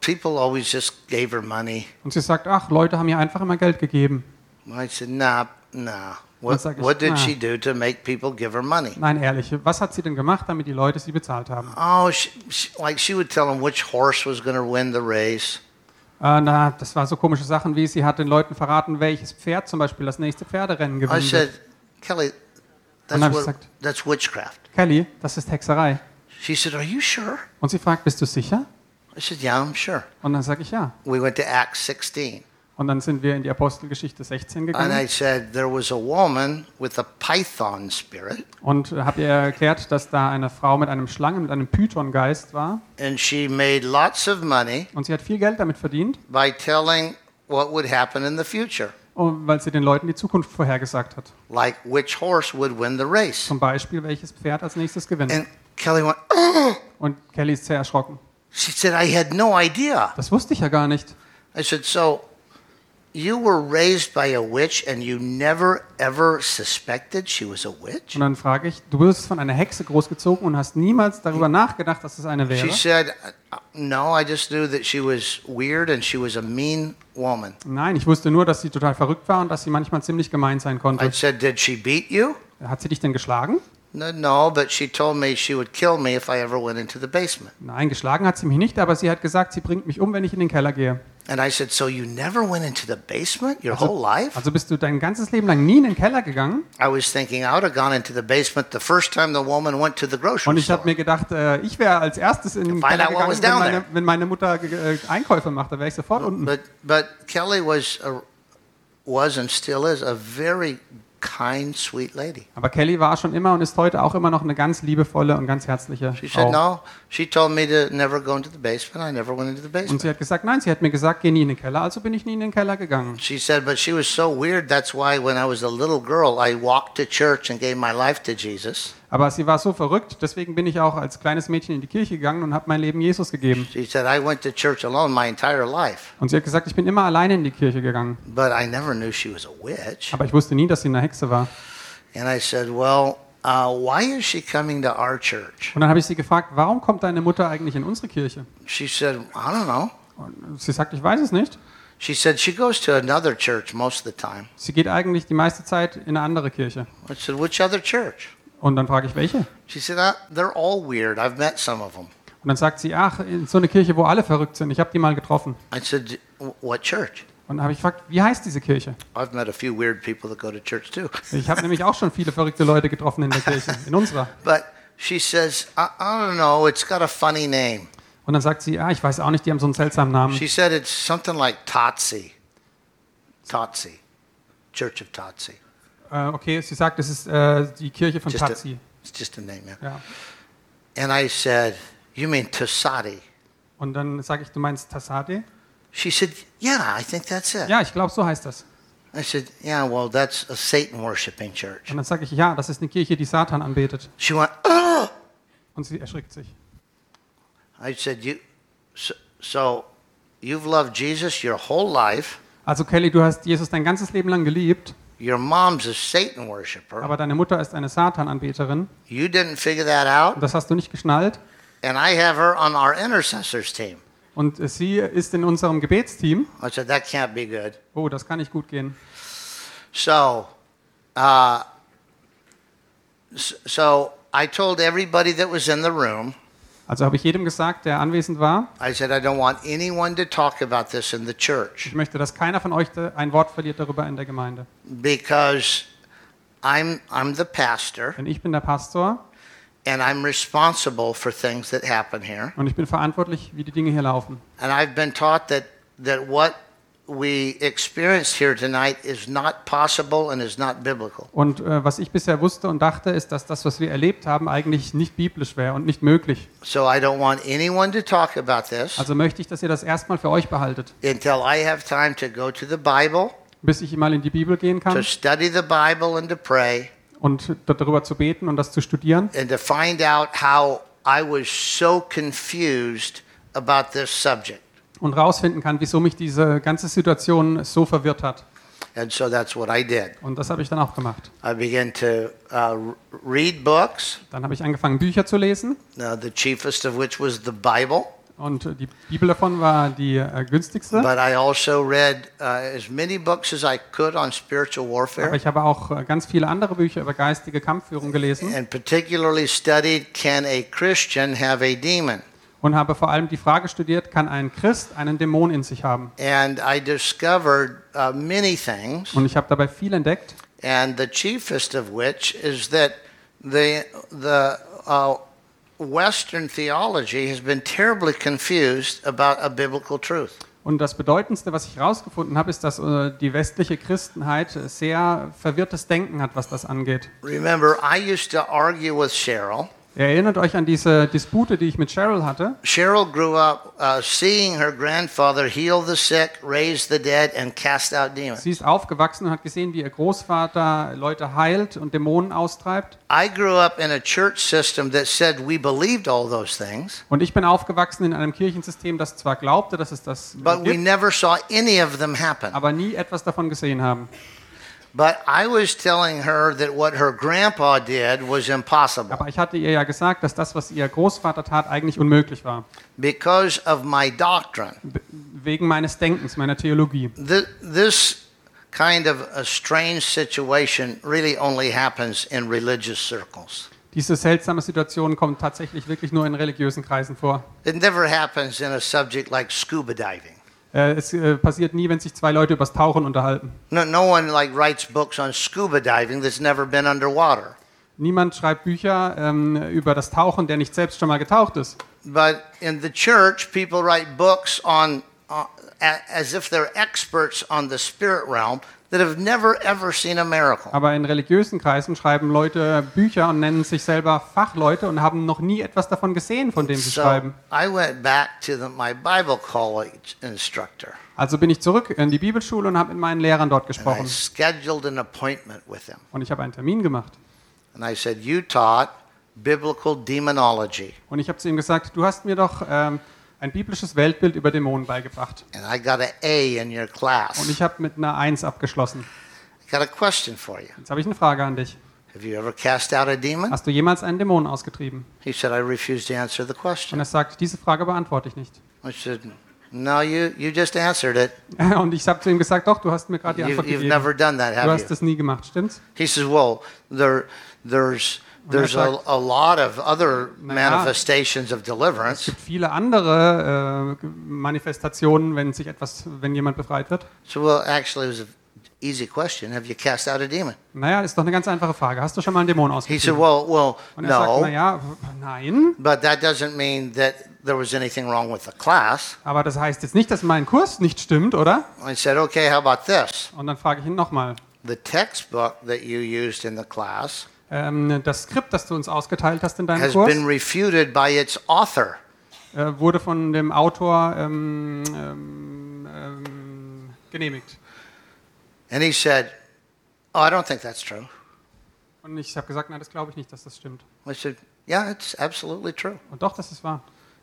people always just gave her money. Und sie sagt, ach, Leute haben ihr einfach immer Geld gegeben. I said, Nah, nah. What, ich, what did "Na." she do to make people give her money? Nein, ehrlich, was hat sie denn gemacht, damit die Leute sie bezahlt haben? Oh, she, she, like she would tell them which horse was going to win the race. Äh, na, das war so komische Sachen wie, sie hat den Leuten verraten, welches Pferd zum Beispiel das nächste Pferderennen I gewinnen said. Kelly, that's, what, gesagt- that's witchcraft. Kelly, das ist Hexerei. She said, Are you sure? Und sie fragt, bist du sicher? I said, Yeah, I'm sure. Und dann sage ich ja. We went to Acts 16. Und dann sind wir in die Apostelgeschichte 16 And I gegangen said, There was a woman with a python spirit, und habe ihr erklärt, dass da eine Frau mit einem Schlangen, mit einem Pythongeist war. and she made lots of money Und sie hat viel Geld damit verdient, by telling what would happen in the future, und- weil sie den Leuten die Zukunft vorhergesagt hat. like which horse would win the race. Zum Beispiel, welches Pferd als nächstes gewinnt. And Kelly went, Oh! Und Kelly ist sehr erschrocken. She said, I had no idea. Das wusste ich ja gar nicht. I said, So you were raised by a witch and you never ever suspected she was a witch? Und dann frage ich, du wirst von einer Hexe großgezogen und hast niemals darüber nachgedacht, dass es eine wäre? She said, "Uh, No, I just knew that she was weird and she was a mean woman. Nein, ich wusste nur, dass sie total verrückt war und dass sie manchmal ziemlich gemein sein I konnte. said, Did she beat you? Hat sie dich denn geschlagen? No, but she told me she would kill me if I ever went into the basement. Nein, geschlagen hat sie mich nicht, aber sie hat gesagt, sie bringt mich um, wenn ich in den Keller gehe. And I said, So you never went into the basement your whole life? Also bist du dein ganzes Leben lang nie in den Keller gegangen? I was thinking I would have gone into the basement the first time the woman went to the Und grocery ich habe mir gedacht, äh, ich wäre als erstes in den Keller gegangen, wenn meine, wenn meine Mutter äh, Einkäufe macht. Da wäre ich sofort unten. But but Kelly was a, was and still is a very kind, sweet lady. Aber Kelly war schon immer und ist heute auch immer noch eine ganz liebevolle und ganz herzliche She said Frau. no. She told me to never go into the basement. I never went into the Und sie hat gesagt, nein, sie hat mir gesagt, geh nie in den Keller, also bin ich nie in den Keller gegangen. She said, but she was so weird. That's why when I was a little girl, I walked to church and gave my life to Jesus. Aber sie war so verrückt, deswegen bin ich auch als kleines Mädchen in die Kirche gegangen und habe mein Leben Jesus gegeben. She said, I went to church alone my entire life, Und sie hat gesagt, ich bin immer alleine in die Kirche gegangen. but I never knew she was a witch. Aber ich wusste nie, dass sie eine Hexe war. And I said, well, uh, why is she coming to our church? Und dann habe ich sie gefragt, warum kommt deine Mutter eigentlich in unsere Kirche? She said, I don't know. Und sie sagt, ich weiß es nicht. She said she goes to another church most of the time. Sie geht eigentlich die meiste Zeit in eine andere Kirche. I said, which other church? Und dann frage ich, welche? She said, uh, they're all weird. I've met some of them. Und dann sagt sie, ach, in so eine Kirche, wo alle verrückt sind. Ich habe die mal getroffen. I said, what church? Und dann habe ich gefragt, wie heißt diese Kirche? I've met a few weird people that go to church too. Ich habe nämlich auch schon viele verrückte Leute getroffen in der Kirche, in unserer. But she says, I, I don't know. It's got a funny name. Und dann sagt sie, ah, ich weiß auch nicht, die haben so einen seltsamen Namen. She said it's something like Tatsi. Tatsi. Church of Tatsi. Äh, okay, sie sagt, es ist äh, die Kirche von Just a- Tazi. It's just a name, yeah. Ja. And I said, You mean Tassadi? Und dann sage ich, du meinst Tassade? She said, Yeah, I think that's it. Ja, ich glaube, so heißt das. I said, Yeah, well, that's a Satan worshiping church. Und dann sage ich, ja, das ist eine Kirche, die Satan anbetet. She went, Oh! Und sie erschrickt sich. I said, You, so, so you've loved Jesus your whole life. Also Kelly, du hast Jesus dein ganzes Leben lang geliebt, Your mom's a Satan worshiper. aber deine Mutter ist eine Satan-Anbeterin. You didn't figure that out. das hast du nicht geschnallt. And I have her on our intercessors team. Und sie ist in unserem Gebetsteam. I said, That can't be good. Oh, das kann nicht gut gehen. So, uh, so I told everybody that was in the room, Also habe ich jedem gesagt, der anwesend war, I said, I don't want anyone to talk about this in the church ich möchte, dass keiner von euch ein Wort verliert darüber in der Gemeinde. because I'm, I'm the pastor Denn ich bin der Pastor and I'm responsible for things that happen here. und ich bin verantwortlich, wie die Dinge hier laufen. And I've been taught that, that what we experienced here tonight is not possible and is not biblical. Und äh, was ich bisher wusste und dachte, ist, dass das, was wir erlebt haben, eigentlich nicht biblisch wäre und nicht möglich. So I don't want anyone to talk about this Also möchte ich, dass ihr das erstmal für euch behaltet, until I have time to go to the Bible, bis ich mal in die Bibel gehen to kann study the Bible and to pray, und darüber zu beten und das zu studieren and to find out how I was so confused about this subject. Und rausfinden kann, wieso mich diese ganze Situation so verwirrt hat. And so that's what I did. Und das habe ich dann auch gemacht. I began to uh, read books, Dann habe ich angefangen, Bücher zu lesen. uh, the chiefest of which was the Bible. Und äh, die Bibel davon war die äh, günstigste. But I also read uh, as many books as I could on spiritual Aber warfare ich habe auch äh, ganz viele andere Bücher über geistige Kampfführung gelesen and particularly studied Can a Christian have a demon? Und habe vor allem die Frage studiert, kann ein Christ einen Dämon in sich haben? And I discovered uh, many things. Und ich habe dabei viel entdeckt. and the chiefest of which is that the the uh, Western theology has been terribly confused about a biblical truth. Und das Bedeutendste, was ich herausgefunden habe, ist, dass äh, die westliche Christenheit sehr verwirrtes Denken hat, was das angeht. Remember, I used to argue with Cheryl. Erinnert euch an diese Dispute, die ich mit Cheryl hatte. Cheryl grew up uh, seeing her grandfather heal the sick, raise the dead, and cast out demons. Sie ist aufgewachsen und hat gesehen, wie ihr Großvater Leute heilt und Dämonen austreibt. I grew up in a church system that said we believed all those things, Und ich bin aufgewachsen in einem Kirchensystem, das zwar glaubte, dass es das but we gibt, never saw any of them happen. aber nie etwas davon gesehen haben. But I was telling her that what her grandpa did was impossible. Aber ich hatte ihr ja gesagt, dass das, was ihr Großvater tat, eigentlich unmöglich war. because of my doctrine. Wegen meines Denkens, meiner Theologie. Th- This kind of a strange situation really only happens in religious circles. Diese seltsame Situation kommt tatsächlich wirklich nur in religiösen Kreisen vor. It never happens in a subject like scuba diving. Äh, es äh, passiert nie, wenn sich zwei Leute übers Tauchen unterhalten. No, no one like writes books on scuba diving that's never been underwater. Niemand schreibt Bücher ähm, über das Tauchen, der nicht selbst schon mal getaucht ist. But in the church, people write books on uh, as if they're experts on the spirit realm that have never ever seen a miracle. Aber in religiösen Kreisen schreiben Leute Bücher und nennen sich selber Fachleute und haben noch nie etwas davon gesehen, von dem sie So schreiben. I went back to the, my Bible college instructor. Also bin ich zurück in die Bibelschule und habe mit meinen Lehrern dort And I gesprochen. scheduled an appointment with him. Und ich habe einen Termin gemacht. And I said, You taught biblical demonology. Und ich habe zu ihm gesagt, du hast mir doch ähm, ein biblisches Weltbild über Dämonen beigebracht. And I got an A in your Und class. ich habe mit einer Eins abgeschlossen. I got a question for you. Jetzt habe ich eine Frage an dich. Have you ever cast out a demon? Hast du jemals einen Dämon ausgetrieben? He said, I refuse to answer the Und question. er sagt, diese Frage beantworte ich nicht. I said, No, you, you just answered it. Und ich habe zu ihm gesagt, doch, du hast mir gerade die You've, Antwort you've gegeben. never done that, Du have hast you? das nie gemacht, stimmt's? He says, Well, there, there's, there's a, a lot of other manifestations of Es deliverance. gibt viele andere äh, Manifestationen, wenn sich etwas, wenn jemand befreit wird. So, well, actually, it was easy question. Have you cast out a demon? Naja, ist doch eine ganz einfache Frage. Hast du schon mal einen Dämon He said, ausgetrieben? Well, well, Und er sagt, no. naja, nein. But that doesn't mean that there was anything wrong with the class. Aber das heißt jetzt nicht, dass mein Kurs nicht stimmt, oder? I said, Okay, how about this? Und dann frage ich ihn nochmal. The textbook that you used in the class Ähm, das Skript, das du uns ausgeteilt hast in deinem has Kurs, been refuted by its author. äh, wurde von dem Autor ähm, ähm, ähm, genehmigt. And he said, Oh, I don't think that's true. Und ich habe gesagt, nein, das glaube ich nicht, dass das stimmt. I said, Yeah, it's absolutely true. Und doch, das ist wahr.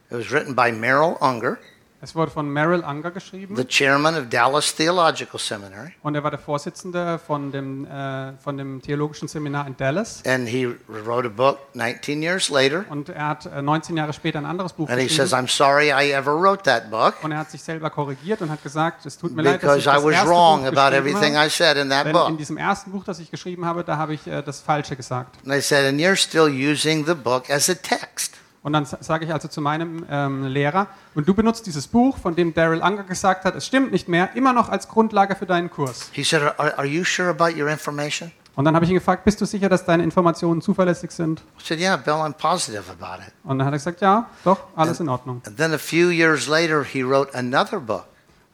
It was written by Merrill Unger, Es wurde von Merrill Unger geschrieben the chairman of Dallas Theological Seminary. und er war der Vorsitzende von dem, äh, von dem theologischen Seminar in Dallas. And he wrote a book 19 years later. Und er hat äh, 19 Jahre später ein anderes Buch And he says, geschrieben. I'm sorry I ever wrote that book Und er hat sich selber korrigiert und hat gesagt, es tut mir leid, dass ich because I das was erste wrong Buch about geschrieben everything habe. I said in that Denn in book. diesem ersten Buch, das ich geschrieben habe, da habe ich äh, das Falsche gesagt. And I said, And you're still using the book as a text. Und dann sa- sage ich also zu meinem ähm, Lehrer, und du benutzt dieses Buch, von dem Daryl Unger gesagt hat, es stimmt nicht mehr, immer noch als Grundlage für deinen Kurs. He said, Are, are you sure about your information? Und dann habe ich ihn gefragt, bist du sicher, dass deine Informationen zuverlässig sind? I said, Yeah, Bill, I'm positive about it. Und dann hat er gesagt, ja, doch, alles in Ordnung. And then a few years later, he wrote another book.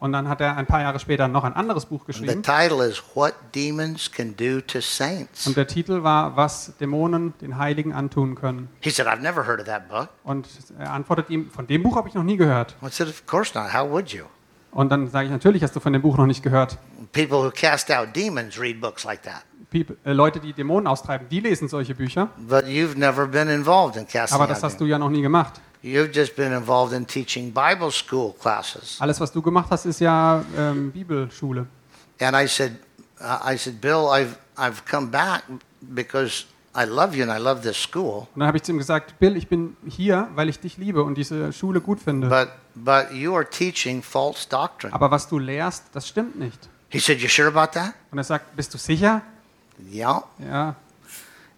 Und dann hat er ein paar Jahre später noch ein anderes Buch The geschrieben. title is What Demons Can Do to Saints. Und der Titel war, was Dämonen den Heiligen antun können. He said, I've never heard of that book. Und er antwortet ihm, von dem Buch habe ich noch nie gehört. I said, Of course not. How would you? Und dann sage ich, natürlich hast du von dem Buch noch nicht gehört. People who cast out demons read books like that. People, äh, Leute, die Dämonen austreiben, die lesen solche Bücher. But you've never been involved in casting Aber das hast du ja noch nie gemacht. You've just been involved in teaching Bible school classes. Alles, was du gemacht hast, ist ja ähm, Bibelschule. And I said, uh, I said, Bill, I've, I've come back because I love you and I love this school. Und dann habe ich zu ihm gesagt, Bill, ich bin hier, weil ich dich liebe und diese Schule gut finde. But, but you are teaching false doctrine. Aber was du lehrst, das stimmt nicht. He said, You sure about that? Und er sagt, bist du sicher? Yeah. Ja.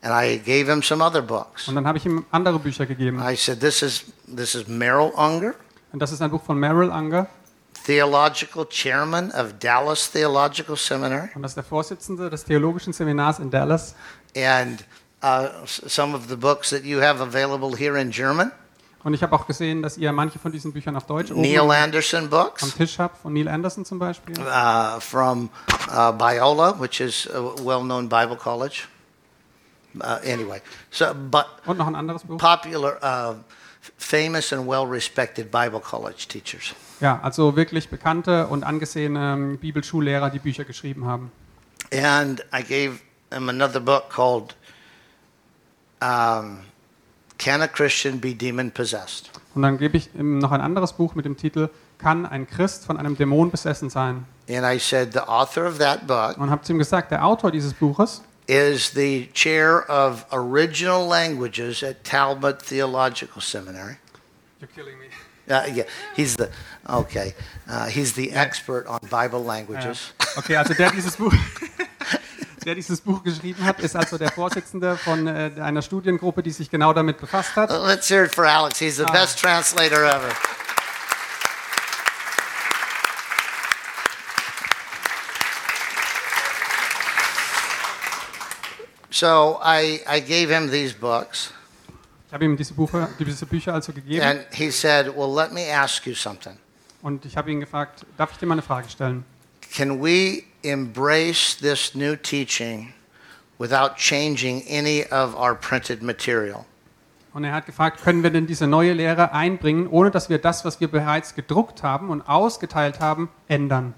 And I gave him some other books. Und dann habe ich ihm andere Bücher gegeben. I said, This is, this is Merrill Unger, Und das ist ein Buch von Merrill Unger. theological chairman of Dallas Theological Seminary. Und das ist der Vorsitzende des Theologischen Seminars in Dallas. And uh, some of the books that you have available here in German, Und ich habe auch gesehen, dass ihr manche von diesen Büchern auf Deutsch Neil Anderson books am. Tisch habt, von Neil Anderson zum Beispiel. uh, from uh, Biola, which is a well-known Bible college. Uh, anyway, so but Und noch ein anderes Buch. popular, uh, famous and well-respected Bible college teachers. Ja, also wirklich bekannte und angesehene ähm, Bibelschullehrer, die Bücher geschrieben haben. And I gave him another book called um, "Can a Christian Be Demon Possessed?" Und dann gebe ich ihm noch ein anderes Buch mit dem Titel Kann ein Christ von einem Dämon besessen sein? And I said the author of that book Und habe zu ihm gesagt, der Autor dieses Buches is the chair of original languages at Talbot Theological Seminary. You're killing me. Uh, yeah, he's the okay. Uh, he's the expert on Bible languages. Okay, also der dieses Buch, der dieses Buch geschrieben hat, ist also der Vorsitzende von äh, einer Studiengruppe, die sich genau damit befasst hat. Uh, Let's hear it for Alex. He's the best translator ever. So I, I gave him these books, Ich habe ihm diese, Buche, diese Bücher also gegeben and he said, Well, let me ask you something. und ich habe ihn gefragt, darf ich dir mal eine Frage stellen? Can we embrace this new teaching without changing any of our printed material? Und er hat gefragt, können wir denn diese neue Lehre einbringen, ohne dass wir das, was wir bereits gedruckt haben und ausgeteilt haben, ändern?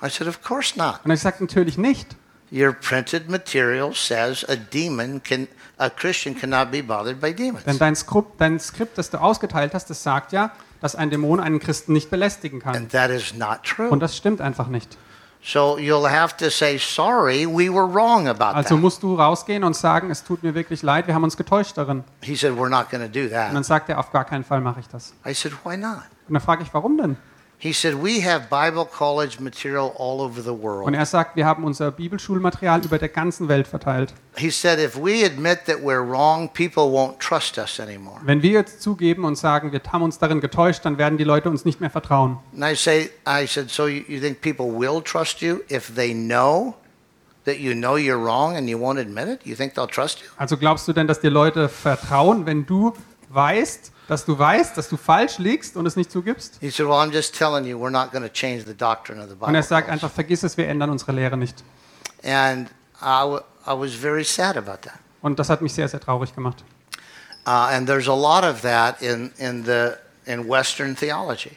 I said, Of course not. Und er sagt natürlich nicht. Your printed material says a demon can, a Christian cannot be bothered by demons. Denn dein Skript, dein Skript, das du ausgeteilt hast, das sagt ja, dass ein Dämon einen Christen nicht belästigen kann. And that is not true. Und das stimmt einfach nicht. So you'll have to say, sorry, we were wrong about Also that. musst du rausgehen und sagen, es tut mir wirklich leid, wir haben uns getäuscht darin. He said, we're not going to do Und dann that. sagt er, auf gar keinen Fall mache ich das. I said, why not? Und dann frage ich, warum denn? He said, We have Bible college material all over the Und er sagt, wir haben unser Bibelschulmaterial über der ganzen Welt verteilt. He said, If we admit that we're wrong, people won't trust us anymore. Wenn wir jetzt zugeben und sagen, wir haben uns darin getäuscht, dann werden die Leute uns nicht mehr vertrauen. And I say, I said, So you, think people will trust you if they know that you know you're wrong and you won't admit it? You think they'll trust you? Also glaubst du denn, dass dir Leute vertrauen, wenn du weißt, dass du weißt, dass du falsch liegst und es nicht zugibst? He said, Well, I'm just telling you, we're not going to change the doctrine of the Und er sagt college." einfach, vergiss es, wir ändern unsere Lehre nicht. And I, I was very sad about that. Und das hat mich sehr, sehr traurig gemacht. Uh, and there's a lot of that in, in, the, in Western theology.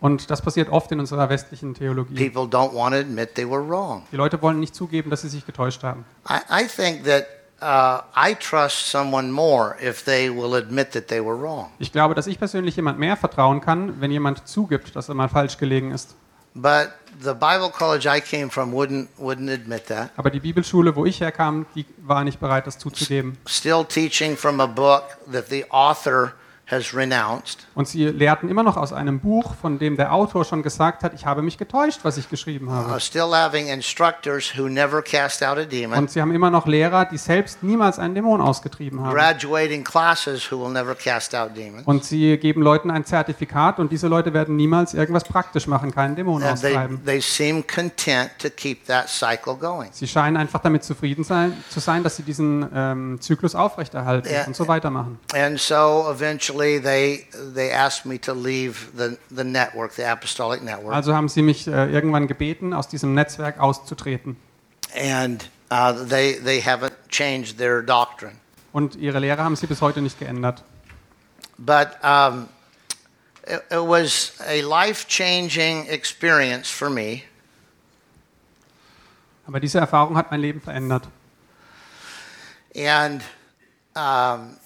Und das passiert oft in unserer westlichen Theologie. People don't want to admit they were wrong. Die Leute wollen nicht zugeben, dass sie sich getäuscht haben. I, I think that I trust someone more if they will admit that they were wrong. Ich glaube, dass ich persönlich jemand mehr vertrauen kann, wenn jemand zugibt, dass er mal falsch gelegen ist. But the Bible college I came from wouldn't, wouldn't admit that. Aber die Bibelschule, wo ich herkam, die war nicht bereit, das zuzugeben. Still teaching from a book that the author. Und sie lehrten immer noch aus einem Buch, von dem der Autor schon gesagt hat, ich habe mich getäuscht, was ich geschrieben Uh, habe. still having instructors who never cast out a demon. Und sie haben immer noch Lehrer, die selbst niemals einen Dämon ausgetrieben haben. Graduating classes who will never cast out demons. Und sie geben Leuten ein Zertifikat und diese Leute werden niemals irgendwas praktisch machen, keinen Dämon austreiben. they seem content to keep that cycle going. Sie scheinen einfach damit zufrieden sein, zu sein, dass sie diesen ähm, Zyklus aufrechterhalten und so weitermachen. And so eventually they they asked me to leave the, the network, the apostolic network. Also haben sie mich äh, irgendwann gebeten, aus diesem Netzwerk auszutreten. And uh, they they haven't changed their doctrine. Und ihre Lehre haben sie bis heute nicht geändert. But um, it, it was a life-changing experience for me Aber diese Erfahrung hat mein Leben verändert. And um,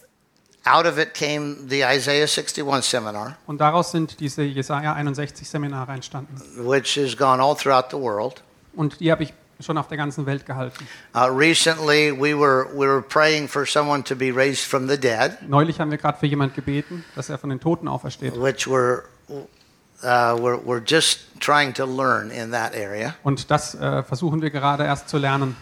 out of it came the Isaiah 61 seminar, Und daraus sind diese Jesaja 61 Seminare entstanden. which has gone all throughout the world. Und die habe ich schon auf der ganzen Welt gehalten. Uh, recently, we were we were praying for someone to be raised from the dead, Neulich haben wir gerade für jemand gebeten, dass er von den Toten aufersteht. which we're uh, we're, we're just trying to learn in that area. Und das äh, versuchen wir gerade erst zu lernen.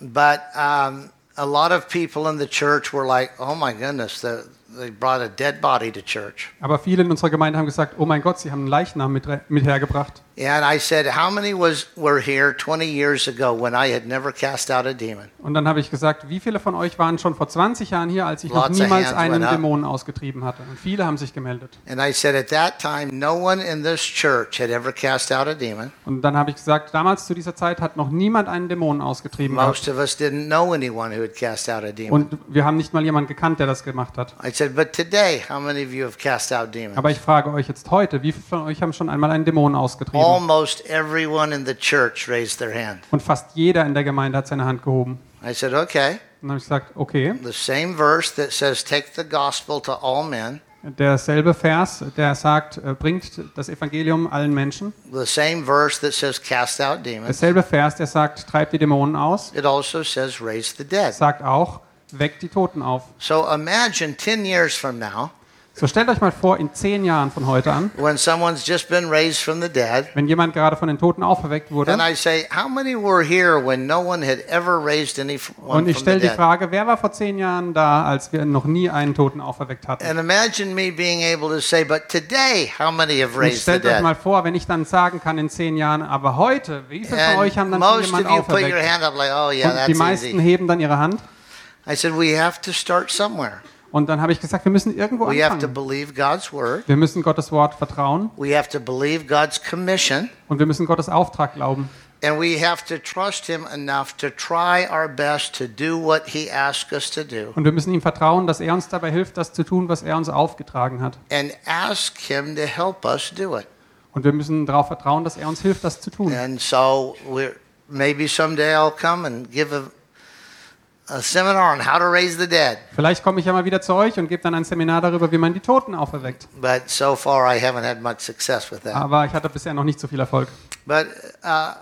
But um, a lot of people in the church were like, "Oh my goodness, the, they brought a dead body to church." Aber viele in unserer Gemeinde haben gesagt, oh mein Gott, sie haben einen Leichnam mit, mit hergebracht. And I said, "How many was were here 20 years ago when I had never cast out a demon?" Und dann habe ich gesagt, wie viele von euch waren schon vor 20 Jahren hier, als ich noch Lots niemals einen. Dämonen ausgetrieben hatte? Und viele haben sich gemeldet. And I said, "At that time, no one in this church had ever cast out a demon. Und dann habe ich gesagt, damals zu dieser Zeit hat noch niemand einen Dämonen ausgetrieben. Most of us didn't know anyone who had cast out a demon." Und wir haben nicht mal jemanden gekannt, der das gemacht hat. I said, "But today, how many of you have cast out demons?" Aber ich frage euch jetzt heute, wie viele von euch haben schon einmal einen Dämonen ausgetrieben? Almost everyone in the church raised their hand. Und fast jeder in der Gemeinde hat seine Hand gehoben. I said, "Okay." Und dann habe ich gesagt, okay, The same verse that says, Take the gospel to all men, derselbe Vers, der sagt, äh, bringt das Evangelium allen Menschen. the same verse that says, Cast out demons, Derselbe Vers, der sagt, treibt die Dämonen aus, it also says, Raise the dead. sagt auch, weckt die Toten auf. So imagine 10 years from now, So stellt euch mal vor, in zehn Jahren von heute an, when someone's just been raised from the dead, wenn jemand gerade von den Toten auferweckt wurde, and I say, How many were here when no one had ever raised anyone und ich stelle die? Frage, wer war vor zehn Jahren da, als wir noch nie einen Toten auferweckt hatten? And imagine me being able to say, But today, how many have Und raised the stellt euch mal vor, wenn ich dann sagen kann in zehn Jahren, aber heute, wie viele von euch haben dann schon jemand auferweckt? like, Oh, yeah, Und die meisten easy. heben dann ihre Hand. I said, We have to start somewhere. Und dann habe ich gesagt, wir müssen irgendwo We have to anfangen. believe God's word. Wir müssen Gottes Wort vertrauen We have to believe God's commission, und wir müssen Gottes Auftrag glauben. and we have to trust Him enough to try our best to do what He asks us to do, Und wir müssen ihm vertrauen, dass er uns dabei hilft, das zu tun, was er uns aufgetragen hat. and ask Him to help us do it. Und wir müssen darauf vertrauen, dass er uns hilft, das zu tun. And so, we're, maybe someday I'll come and give a, Vielleicht komme ich ja mal wieder zu euch und gebe dann ein Seminar darüber, wie man die Toten auferweckt. But so far, I haven't had much success with that. Aber ich hatte bisher noch nicht so viel Erfolg. But uh,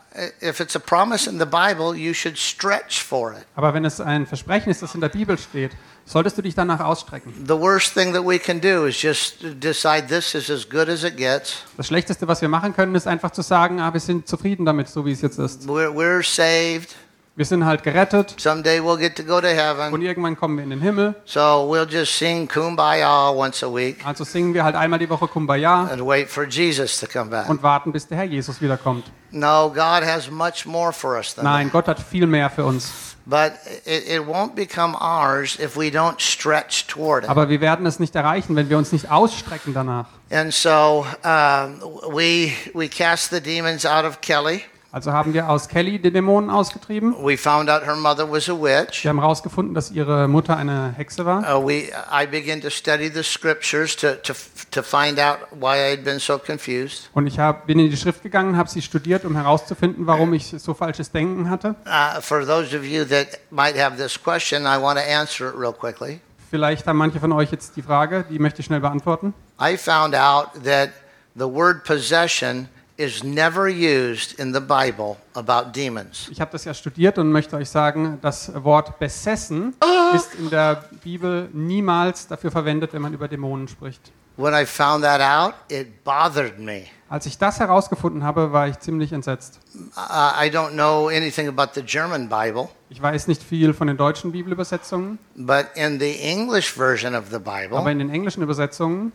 if it's a promise in the Bible, you should stretch for it. Aber wenn es ein Versprechen ist, das in der Bibel steht, solltest du dich danach ausstrecken. The worst thing that we can do is just decide this is as good as it gets. Das Schlechteste, was wir machen können, ist einfach zu sagen, ah, wir sind zufrieden damit, so wie es jetzt ist. We're, we're saved. Wir sind halt gerettet Someday we'll get to go to und heaven. irgendwann kommen wir in den Himmel. So we'll just sing Kumbaya once a week Also singen wir halt einmal die Woche Kumbaya and wait for Jesus to come back. und warten, bis der Herr Jesus wiederkommt. No, God has much more for us than Nein. Gott hat viel mehr für uns. But it, it won't become ours if we don't stretch toward it. Aber wir werden es nicht erreichen, wenn wir uns nicht ausstrecken danach. And so um, we we cast the demons out of Kelly. Also haben wir aus Kelly die Dämonen ausgetrieben. We found out her mother was a witch. Wir haben herausgefunden, dass ihre Mutter eine Hexe war. Uh, we I began to study the scriptures to, to to find out why I had been so confused. Und ich hab, bin in die Schrift gegangen, habe sie studiert, um herauszufinden, warum ich so falsches Denken hatte. Uh, for those of you that might have this question, I want to answer it real quickly. Vielleicht haben manche von euch jetzt die Frage, die möchte ich schnell beantworten. I found out that the word possession is never used in the Bible about demons. Ich habe das ja studiert und möchte euch sagen, das Wort besessen ist in der Bibel niemals dafür verwendet, wenn man über Dämonen spricht. When I found that out, it bothered me. Als ich das herausgefunden habe, war ich ziemlich entsetzt. Uh, I don't know anything about the German Bible, Ich weiß nicht viel von den deutschen Bibelübersetzungen, but in the English version of the aber Bible, in den englischen Übersetzungen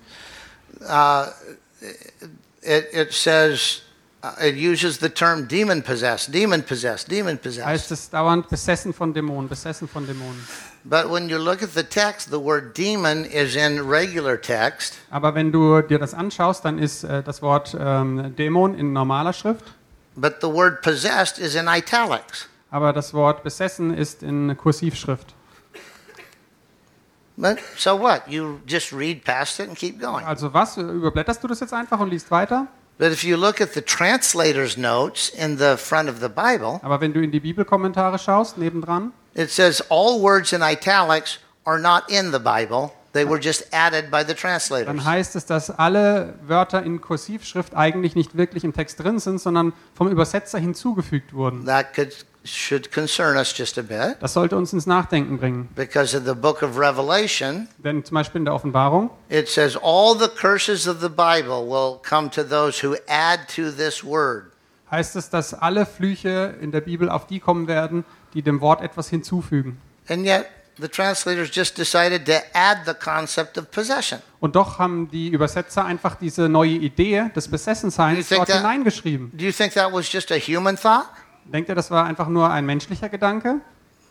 uh, it, it says, uh, it uses the term demon possessed, demon possessed, demon possessed. heißt es dauernd besessen von Dämonen, besessen von Dämonen. But when you look at the text, the word demon is in regular text, Aber wenn du dir das anschaust, dann ist äh, das Wort ähm, Dämon in normaler Schrift, but the word possessed is in italics. aber das Wort besessen ist in Kursivschrift. But so what? You just read past it and keep going. Also was? Überblätterst du das jetzt einfach und liest weiter? But if you look at the translator's notes in the front of the Bible, Aber wenn du in die Bibelkommentare schaust, nebendran, it says all words in italics are not in the Bible. They were just added by the dann translators. heißt es, dass alle Wörter in Kursivschrift eigentlich nicht wirklich im Text drin sind, sondern vom Übersetzer hinzugefügt wurden. That could should concern us just a bit Das sollte uns ins Nachdenken bringen. because in the book of Revelation, Denn zum Beispiel in der Offenbarung it says all the curses of the Bible will come to those who add to this word. heißt es, dass alle Flüche in der Bibel auf die kommen werden, die dem Wort etwas hinzufügen. And yet the translators just decided to add the concept of possession. Und doch haben die Übersetzer einfach diese neue Idee des Besessenseins dort that- hineingeschrieben. Do you think that was just a human thought? Denkt ihr, das war einfach nur ein menschlicher Gedanke?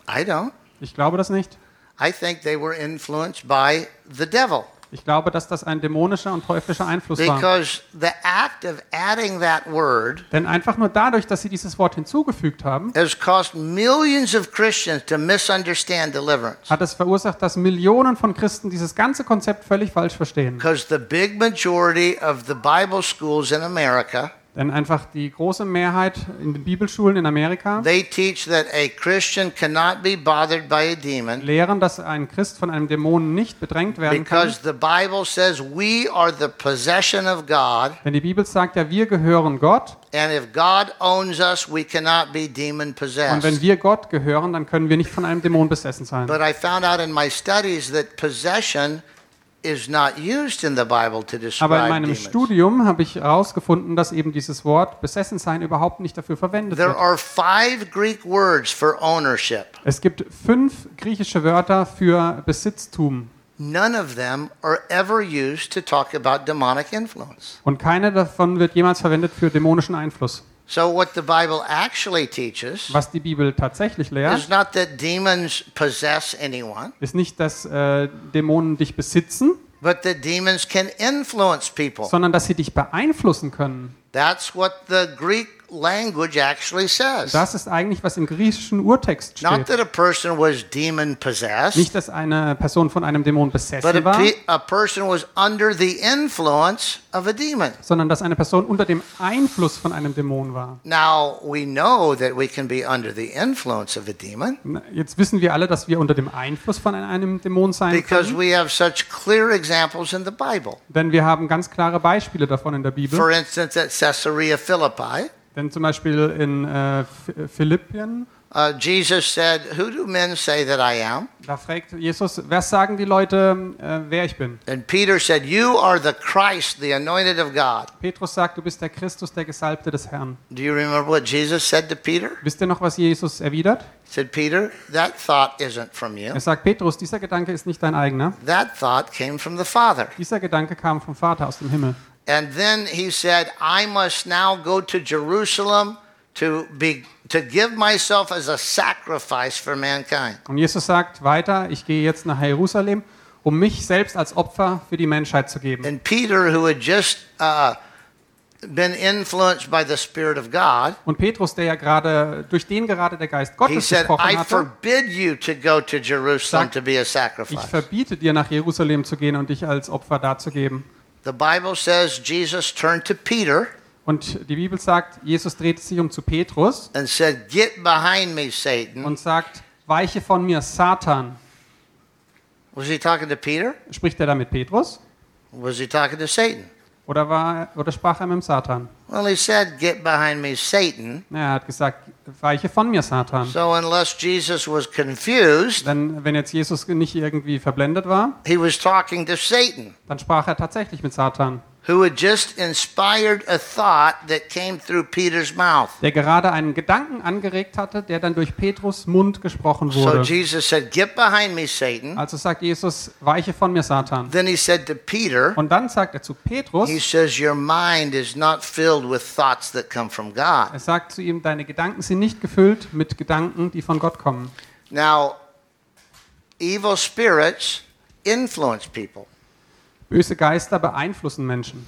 I don't. Ich glaube das nicht. I think they were influenced by the devil Ich glaube, dass das ein dämonischer und teuflischer Einfluss war. because the act of adding that word Denn einfach nur dadurch, dass sie dieses Wort hinzugefügt haben, has caused millions of Christians to misunderstand deliverance. hat es verursacht, dass Millionen von Christen dieses ganze Konzept völlig falsch verstehen. Because the big majority of the Bible schools in America, Denn einfach die große Mehrheit in den Bibelschulen in Amerika they teach that a Christian cannot be bothered by a demon lehren, dass ein Christ von einem Dämonen nicht bedrängt werden kann. because the Bible says we are the possession of God, Denn die Bibel sagt ja, wir gehören Gott. and if God owns us, we cannot be demon Und wenn wir Gott gehören, dann können wir nicht von einem Dämon besessen sein. But I found out in my studies that possession Aber in meinem. Studium habe ich herausgefunden, dass eben dieses Wort Besessensein überhaupt nicht dafür verwendet There wird. are five Greek words for ownership. Es gibt fünf griechische Wörter für Besitztum. None of them are ever used to talk about demonic influence. Und keine davon wird jemals verwendet für dämonischen Einfluss. So, what the Bible actually teaches Was die Bibel tatsächlich is lehrt, not that demons possess anyone, ist nicht, dass äh, Dämonen dich besitzen, but that demons can influence people. sondern dass sie dich beeinflussen können. That's what the Greek language actually says. Das ist eigentlich, was im griechischen Urtext Not steht. that a person was demon possessed, Nicht, dass eine Person von einem Dämon but besessen war, pe- a person was under the influence of a demon. sondern dass eine Person unter dem Einfluss von einem Dämon war. Now, we know that we can be under the influence of a demon Jetzt wissen wir alle, dass wir unter dem Einfluss von einem Dämon sein because können, we have such clear examples in the Bible. denn wir haben ganz klare Beispiele davon in der Bibel. For instance, at Caesarea Philippi, Denn zum Beispiel in äh, Ph- Philippien, uh, Jesus said, Who do men say that I am? da fragt Jesus, was sagen die Leute, äh, wer ich bin? And Peter said, You are the Christ, the anointed of God. Petrus sagt, du bist der Christus, der Gesalbte des Herrn. Do you remember what Jesus said to Peter? Wisst ihr noch, was Jesus erwidert? He said, Peter, that thought isn't from you. Er sagt, Petrus, dieser Gedanke ist nicht dein eigener. That thought came from the Father. Dieser Gedanke kam vom Vater aus dem Himmel. And then he said, I must now go to Jerusalem to be to give myself as a sacrifice for mankind. Und Jesus sagt weiter, ich gehe jetzt nach Jerusalem, um mich selbst als Opfer für die Menschheit zu geben. And Peter, who had just uh, been influenced by the Spirit of God, Und Petrus, der ja gerade, durch den gerade der Geist he Gottes said, gesprochen I hatte, forbid you to go to Jerusalem Sagt, to be a ich sacrifice. verbiete dir nach Jerusalem zu gehen und dich als Opfer darzugeben. The Bible says Jesus turned to Peter Und die Bibel sagt, Jesus drehte sich um zu Petrus and said, Get behind me, Satan. und sagt, weiche von mir, Satan. Was he talking to Peter? Spricht er da mit Petrus? Was he talking to Satan? Oder, war, oder sprach er mit dem Satan? Well, he said, Get behind me, Satan. Na, Er hat gesagt, weiche von mir, Satan. So, unless Jesus was confused, Denn wenn jetzt Jesus nicht irgendwie verblendet war, he was talking to Satan, dann sprach er tatsächlich mit Satan, who had just inspired a thought that came through Peter's mouth. der gerade einen Gedanken angeregt hatte, der dann durch Petrus Mund gesprochen So wurde. Jesus said, Get behind me, Satan. Also sagt Jesus, weiche von mir, Satan. Then he said to Peter, Und dann sagt er zu Petrus, He says, Your mind is not filled with thoughts that come from God. er sagt zu ihm, deine Gedanken sind nicht gefüllt mit Gedanken, die von Gott kommen. Now, evil spirits influence people. Böse Geister beeinflussen Menschen.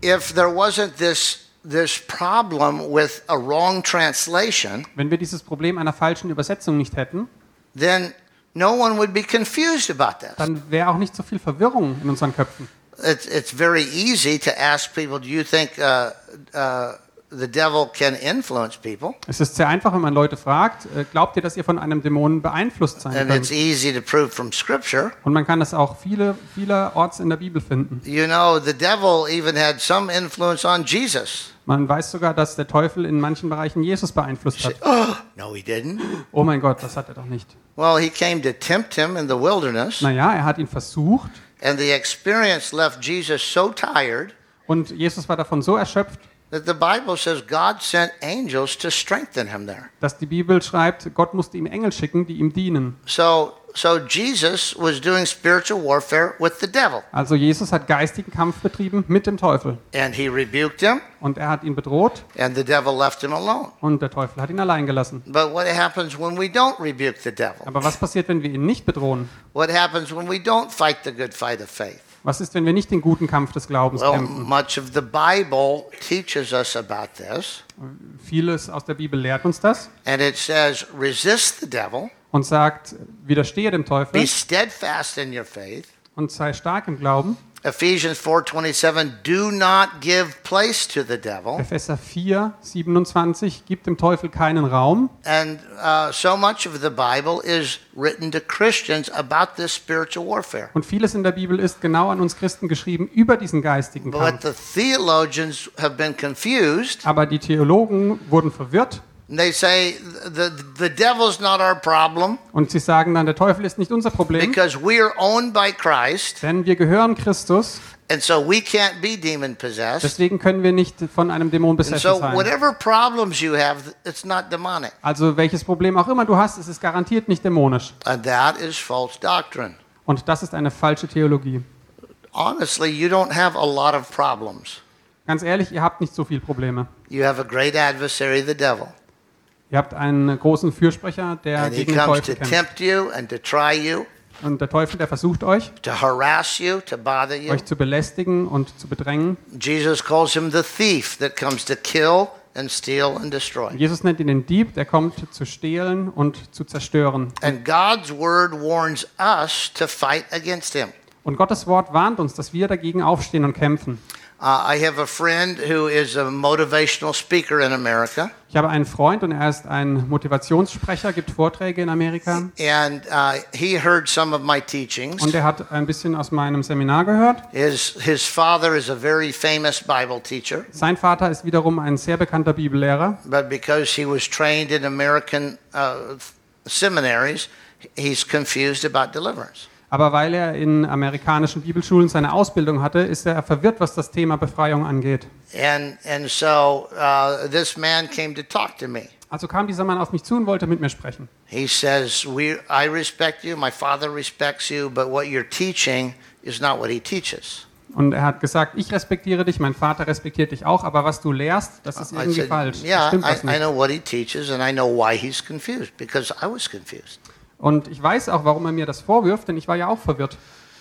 If there wasn't this, this problem with a wrong translation, Wenn wir dieses Problem einer falschen Übersetzung nicht hätten, then no one would be confused about this. dann wäre auch nicht so viel Verwirrung in unseren Köpfen. It's, it's very easy to ask people, Do you think uh, uh, the devil can influence people? Es ist sehr einfach, wenn man Leute fragt, äh, glaubt ihr, dass ihr von einem Dämonen beeinflusst sein And it's könnt? easy to prove from Scripture. Und man kann das auch viele, vielerorts in der Bibel finden. You know, the devil even had some influence on Jesus. Man weiß sogar, dass der Teufel in manchen Bereichen Jesus beeinflusst hat. Oh, no, he didn't. Oh mein Gott, das hat er doch nicht. Well, he came to tempt him in the wilderness, Naja, er hat ihn versucht and the experience left Jesus so tired und Jesus war davon so erschöpft, dass die Bibel schreibt, Gott musste ihm Engel schicken, die ihm dienen. So, so Jesus was doing spiritual warfare with the devil, Also Jesus hat geistigen Kampf betrieben mit dem Teufel. and he rebuked him, Und er hat ihn bedroht and the devil left him alone. und der Teufel hat ihn allein gelassen. But what happens when we don't rebuke the devil? Aber was passiert, wenn wir ihn nicht bedrohen? What happens when we don't fight the good fight of faith? Was ist, wenn wir nicht den guten Kampf des Glaubens Well, kämpfen? much of the Bible teaches us about this, Vieles aus der Bibel lehrt uns das and it says, resist the devil, und sagt, widerstehe dem be Teufel steadfast in your faith. und sei stark im Glauben. Ephesians 4:27, do not give place to the devil. Epheser 4, 27, gibt dem Teufel keinen Raum. And uh, so much of the Bible is written to Christians about this spiritual warfare. Und vieles in der Bibel ist genau an uns Christen geschrieben über diesen geistigen But Kampf. the theologians have been confused. Aber die Theologen wurden verwirrt And they say the, the devil's not our problem und sie sagen dann, der Teufel ist nicht unser Problem, because we are owned by Christ, denn wir gehören Christus. and so we can't be demon possessed. Deswegen können wir nicht von einem Dämon And besessen so sein. whatever problems you have, it's not demonic. Also welches Problem auch immer du hast, es ist garantiert nicht dämonisch. And that is false doctrine. Und das ist eine falsche Theologie. Honestly, you don't have a lot of problems. Ganz ehrlich, ihr habt nicht so viele Probleme. You have a great adversary, the devil. Ihr habt einen großen Fürsprecher, der And gegen den Teufel kämpft. tempt you and to try you, Und der Teufel, der versucht euch, to harass you, to bother you. euch zu belästigen und zu bedrängen. Jesus calls him the thief that comes to kill and steal and destroy. Jesus nennt ihn den Dieb, der kommt zu stehlen und zu zerstören. And God's word warns us to fight against him. Und Gottes Wort warnt uns, dass wir dagegen aufstehen und kämpfen. Uh, I have a friend who is a motivational speaker in America, Ich habe einen Freund und er ist ein Motivationssprecher, gibt Vorträge in Amerika. and uh, he heard some of my teachings. Und er hat ein bisschen aus meinem Seminar gehört. His, his father is a very famous Bible teacher, Sein Vater ist wiederum ein sehr bekannter Bibellehrer. but because he was trained in American uh, seminaries, he's confused about deliverance. Aber weil er in amerikanischen Bibelschulen seine Ausbildung hatte, ist er verwirrt, was das Thema Befreiung angeht. And, and so uh, this man came to talk to me. Also kam dieser Mann auf mich zu und wollte mit mir sprechen. He says, we, I respect you, my father respects you, but what you're teaching is not what he teaches. Und er hat gesagt, ich respektiere dich, mein Vater respektiert dich auch, aber was du lehrst, das ist I irgendwie said, falsch. Yeah, stimmt I, was I nicht. know what he teaches, and I know why he's confused, because I was confused. Und ich weiß auch, warum er mir das vorwirft, denn ich war ja auch verwirrt.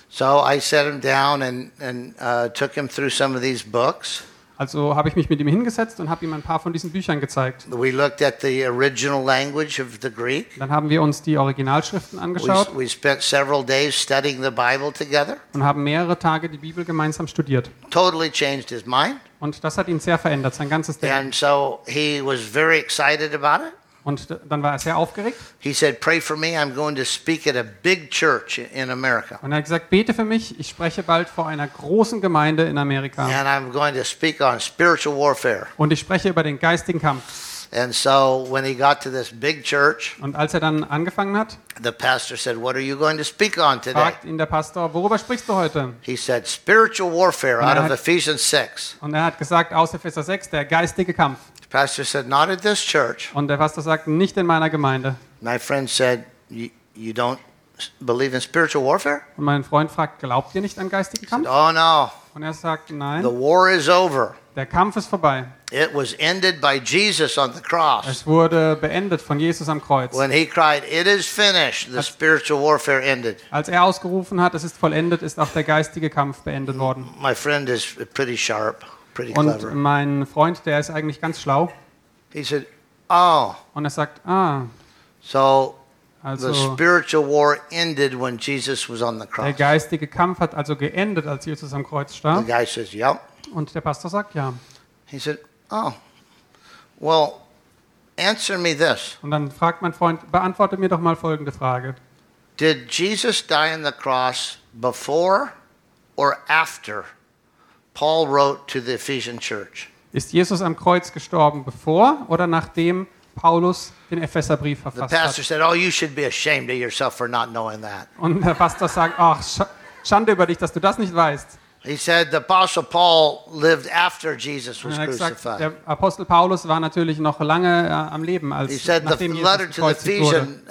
So I sat him down and, and uh, took him through some of these books. Also habe ich mich mit ihm hingesetzt und habe ihm ein paar von diesen Büchern gezeigt. We looked at the original language of the Greek. Dann haben wir uns die Originalschriften We, angeschaut we spent several days studying the Bible together. und haben mehrere Tage die Bibel gemeinsam studiert. Totally changed his mind. Und das hat ihn sehr verändert, sein ganzes Denken. And so he was very excited about it. Und dann war er sehr aufgeregt He said, Pray for me. I'm going to speak at a big church in America. und er hat gesagt, bete für mich, ich spreche bald vor einer großen Gemeinde in Amerika. And I'm going to speak on spiritual warfare. Und ich spreche über den geistigen Kampf. And so when he got to this big church, Und als er dann angefangen hat, the pastor said, What are you going to speak on today? fragt ihn der Pastor, worüber sprichst du heute? He said, Spiritual warfare out of. Ephesians 6. Und er hat gesagt, aus Epheser 6, der geistige Kampf. The pastor said, Not at this church. Und der Pastor sagt, nicht in meiner Gemeinde. My friend said, You, you don't believe in spiritual warfare? Und mein Freund fragt, glaubt ihr nicht an geistigen Kampf? Oh no, Und er sagt, the nein, war is over. der Kampf ist vorbei. It was ended by Jesus on the cross. Es wurde beendet von Jesus am Kreuz. When he cried, It is finished, the spiritual warfare ended. Als er ausgerufen hat, es ist vollendet, ist auch der geistige Kampf beendet worden. My friend is pretty sharp, Und mein Freund, der ist eigentlich ganz schlau. He said, Oh, Und er sagt, ah, so the also spiritual war ended when Jesus was on the der cross. geistige Kampf hat also geendet, als Jesus am Kreuz The starb. guy says, Yep. Und der Pastor sagt, ja. He said, Oh, well, answer me this. Und dann fragt mein Freund, beantworte mir doch mal folgende Frage. Did Jesus die on the cross before or after Paul wrote to the Ephesian church? Ist Jesus am Kreuz gestorben, bevor oder nachdem Paulus den Epheserbrief The verfasst pastor hat? said, Oh, you should be ashamed of yourself for not knowing that. Und der Pastor sagt, ach, Sch- Schande über dich, dass du das nicht weißt. He said the Apostle Paul lived after Jesus Und was er hat gesagt, crucified. der Apostel Paulus war natürlich noch lange äh, am Leben, He als said the nachdem letter Jesus to the gekreuzigt wurde. Ephesians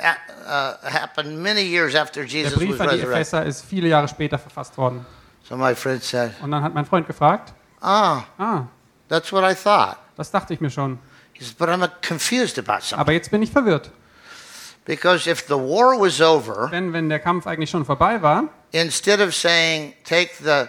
uh, happened many years after Der Jesus Brief was an die resurrected. Epheser ist viele Jahre später verfasst worden. So my friend said, Und dann hat mein Freund gefragt, Ah, ah, that's what I thought. das dachte ich mir schon. He said, But I'm confused about something. Aber jetzt bin ich verwirrt. Because if the war was over, Denn wenn der Kampf eigentlich schon vorbei war, instead of saying, Take the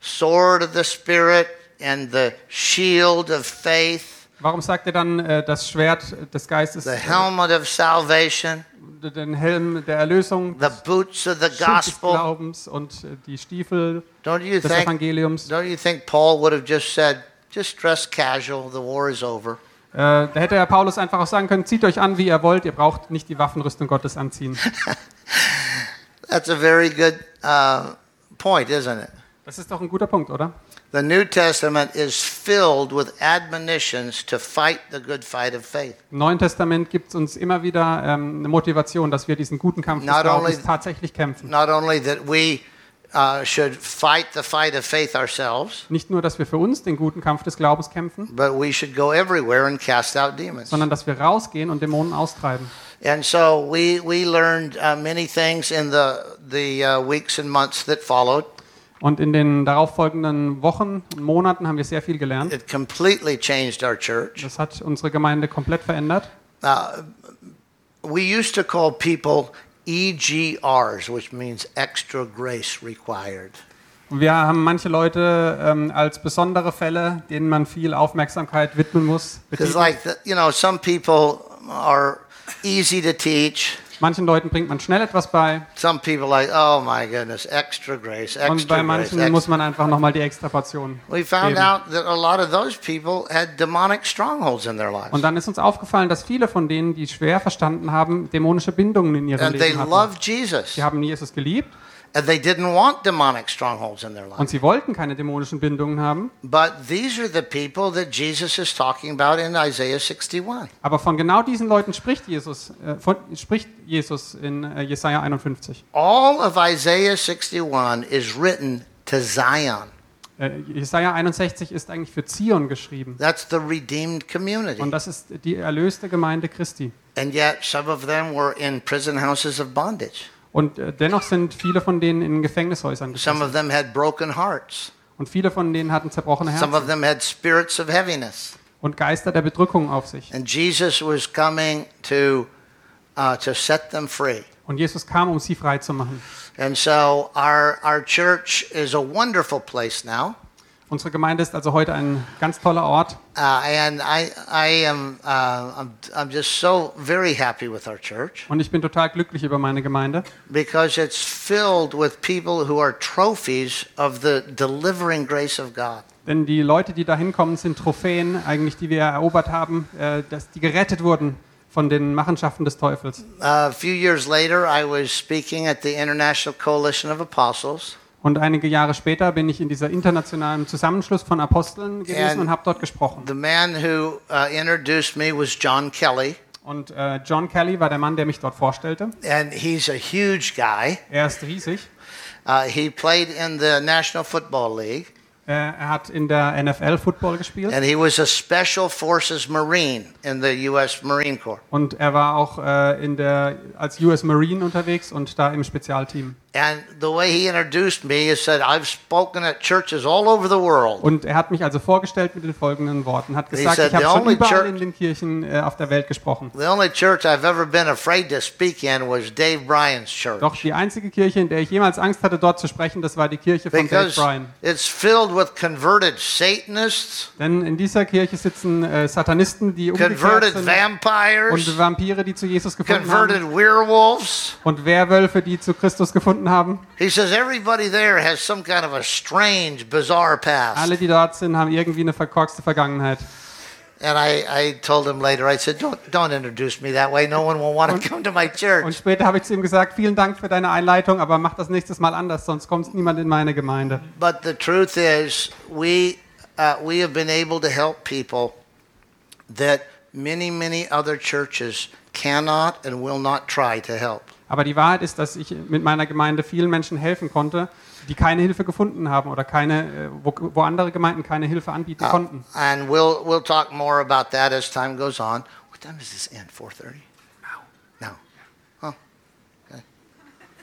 sword of the Spirit and the shield of faith, warum sagt er dann äh, das Schwert des Geistes, the helmet of salvation, den Helm der Erlösung, the boots of the Schild des gospel, Glaubens und äh, die Stiefel don't you des think Evangeliums? don't you think Paul would have just said, just dress casual, the war is over? Äh, da hätte ja Paulus einfach auch sagen können, zieht euch an, wie ihr wollt, ihr braucht nicht die Waffenrüstung Gottes anziehen. That's a very good uh, point, isn't it? Das ist doch ein guter Punkt, oder? The New Testament is filled with admonitions to fight the good fight of faith. Im Neuen Testament gibt es uns immer wieder ähm, eine Motivation, dass wir diesen guten Kampf des Not Glaubens only- tatsächlich kämpfen. Not only that we uh, should fight the fight of faith ourselves, Nicht nur, dass wir für uns den guten Kampf des Glaubens kämpfen, but we should go everywhere and cast out demons. sondern dass wir rausgehen und Dämonen austreiben. And so we, we learned uh, many things in the, the uh, weeks and months that followed. Und in den darauffolgenden Wochen und Monaten haben wir sehr viel gelernt. It completely changed our church. Das hat unsere Gemeinde komplett verändert. Uh, we used to call people EGRs, which means extra grace required. Und wir haben manche Leute ähm, als besondere Fälle, denen man viel Aufmerksamkeit widmen muss. Because, like, the, you know, some people are easy to teach, Manchen Leuten bringt man schnell etwas bei Some people like, oh my goodness, extra grace, und extra bei grace. manchen Extra. muss man einfach nochmal die extra Portion We found geben. out that a lot of those people had demonic strongholds in their lives. Und dann ist uns aufgefallen, dass viele von denen, die schwer verstanden haben, dämonische Bindungen in ihrem And they Leben hatten. loved Jesus. Sie haben Jesus geliebt And they didn't want demonic strongholds in their lives. und sie wollten keine dämonischen Bindungen haben. But these are the people that Jesus is talking about in Isaiah 61. Aber von genau diesen Leuten spricht Jesus, äh, von, spricht Jesus in äh, Jesaja 51. All of Isaiah 61 is written to Zion. Äh, Jesaja 61 ist eigentlich für Zion geschrieben. That's the redeemed community. Und das ist die erlöste Gemeinde Christi. And yet, some of them were in prison houses of bondage. Und äh, dennoch sind viele von denen in Gefängnishäusern Some gefesselt. of them had broken hearts. Und viele von denen hatten zerbrochene Some of Herzen them had spirits of heaviness. und Geister der Bedrückung auf sich. And Jesus was coming to, uh, to set them free. Und Jesus kam, um sie frei zu machen. And so, our, our church is a wonderful place now. Unsere Gemeinde ist also heute ein ganz toller Ort. Uh, and I, I am uh, I'm, I'm just so very happy with our church Und ich bin total glücklich über meine Gemeinde, because it's filled with people who are trophies of the delivering grace of God. denn die Leute, die da hinkommen, sind Trophäen, eigentlich, die wir erobert haben, äh, dass die gerettet wurden von den Machenschaften des Teufels. Uh, a few years later, I was speaking at the International Coalition of Apostles, Und einige Jahre später bin ich in dieser internationalen Zusammenschluss von Aposteln gewesen And- und habe dort gesprochen. the man who uh, introduced me was John Kelly, Und äh, John Kelly war der Mann, der mich dort vorstellte. and he's a huge guy. Er ist riesig. Uh, he played in the National Football League, Äh, er hat in der NFL Football gespielt. and he was a Special Forces Marine in the U.S. Marine Corps. Und er war auch äh, in der, als US Marine unterwegs und da im Spezialteam. And the way he introduced me, he said, I've spoken at churches all over the world. Und er hat mich also vorgestellt mit den folgenden Worten. Hat gesagt, said, ich habe "The schon überall church- in den Kirchen äh, auf der Welt gesprochen. The only church I've ever been afraid to speak in was Dave Bryan's church. Doch die einzige Kirche, in der ich jemals Angst hatte, dort zu sprechen, das war die Kirche von Dave Because Bryan. it's filled with converted Satanists, Denn in dieser Kirche sitzen äh, Satanisten, die umgekehrt converted sind vampires, und Vampire, die zu Jesus gefunden converted haben werewolves. und Werwölfe, die zu Christus gefunden haben. He says everybody there has some kind of a strange, bizarre past. Alle, die dort sind, haben irgendwie eine verkorkste Vergangenheit. And I, I told him later, I said, don't, don't introduce me that way. No one will want to come to my church. Und später habe ich zu ihm gesagt, vielen Dank für deine Einleitung, aber mach das nächstes Mal anders, sonst kommt niemand in meine Gemeinde. But the truth is, we, uh, we have been able to help people that many, many other churches cannot and will not try to help. Aber die Wahrheit ist, dass ich mit meiner Gemeinde vielen Menschen helfen konnte, die keine Hilfe gefunden haben oder keine, äh, wo, wo andere Gemeinden keine Hilfe anbieten konnten. And we'll, we'll talk more about that as time goes on. What time does this end? 4.30? No. No.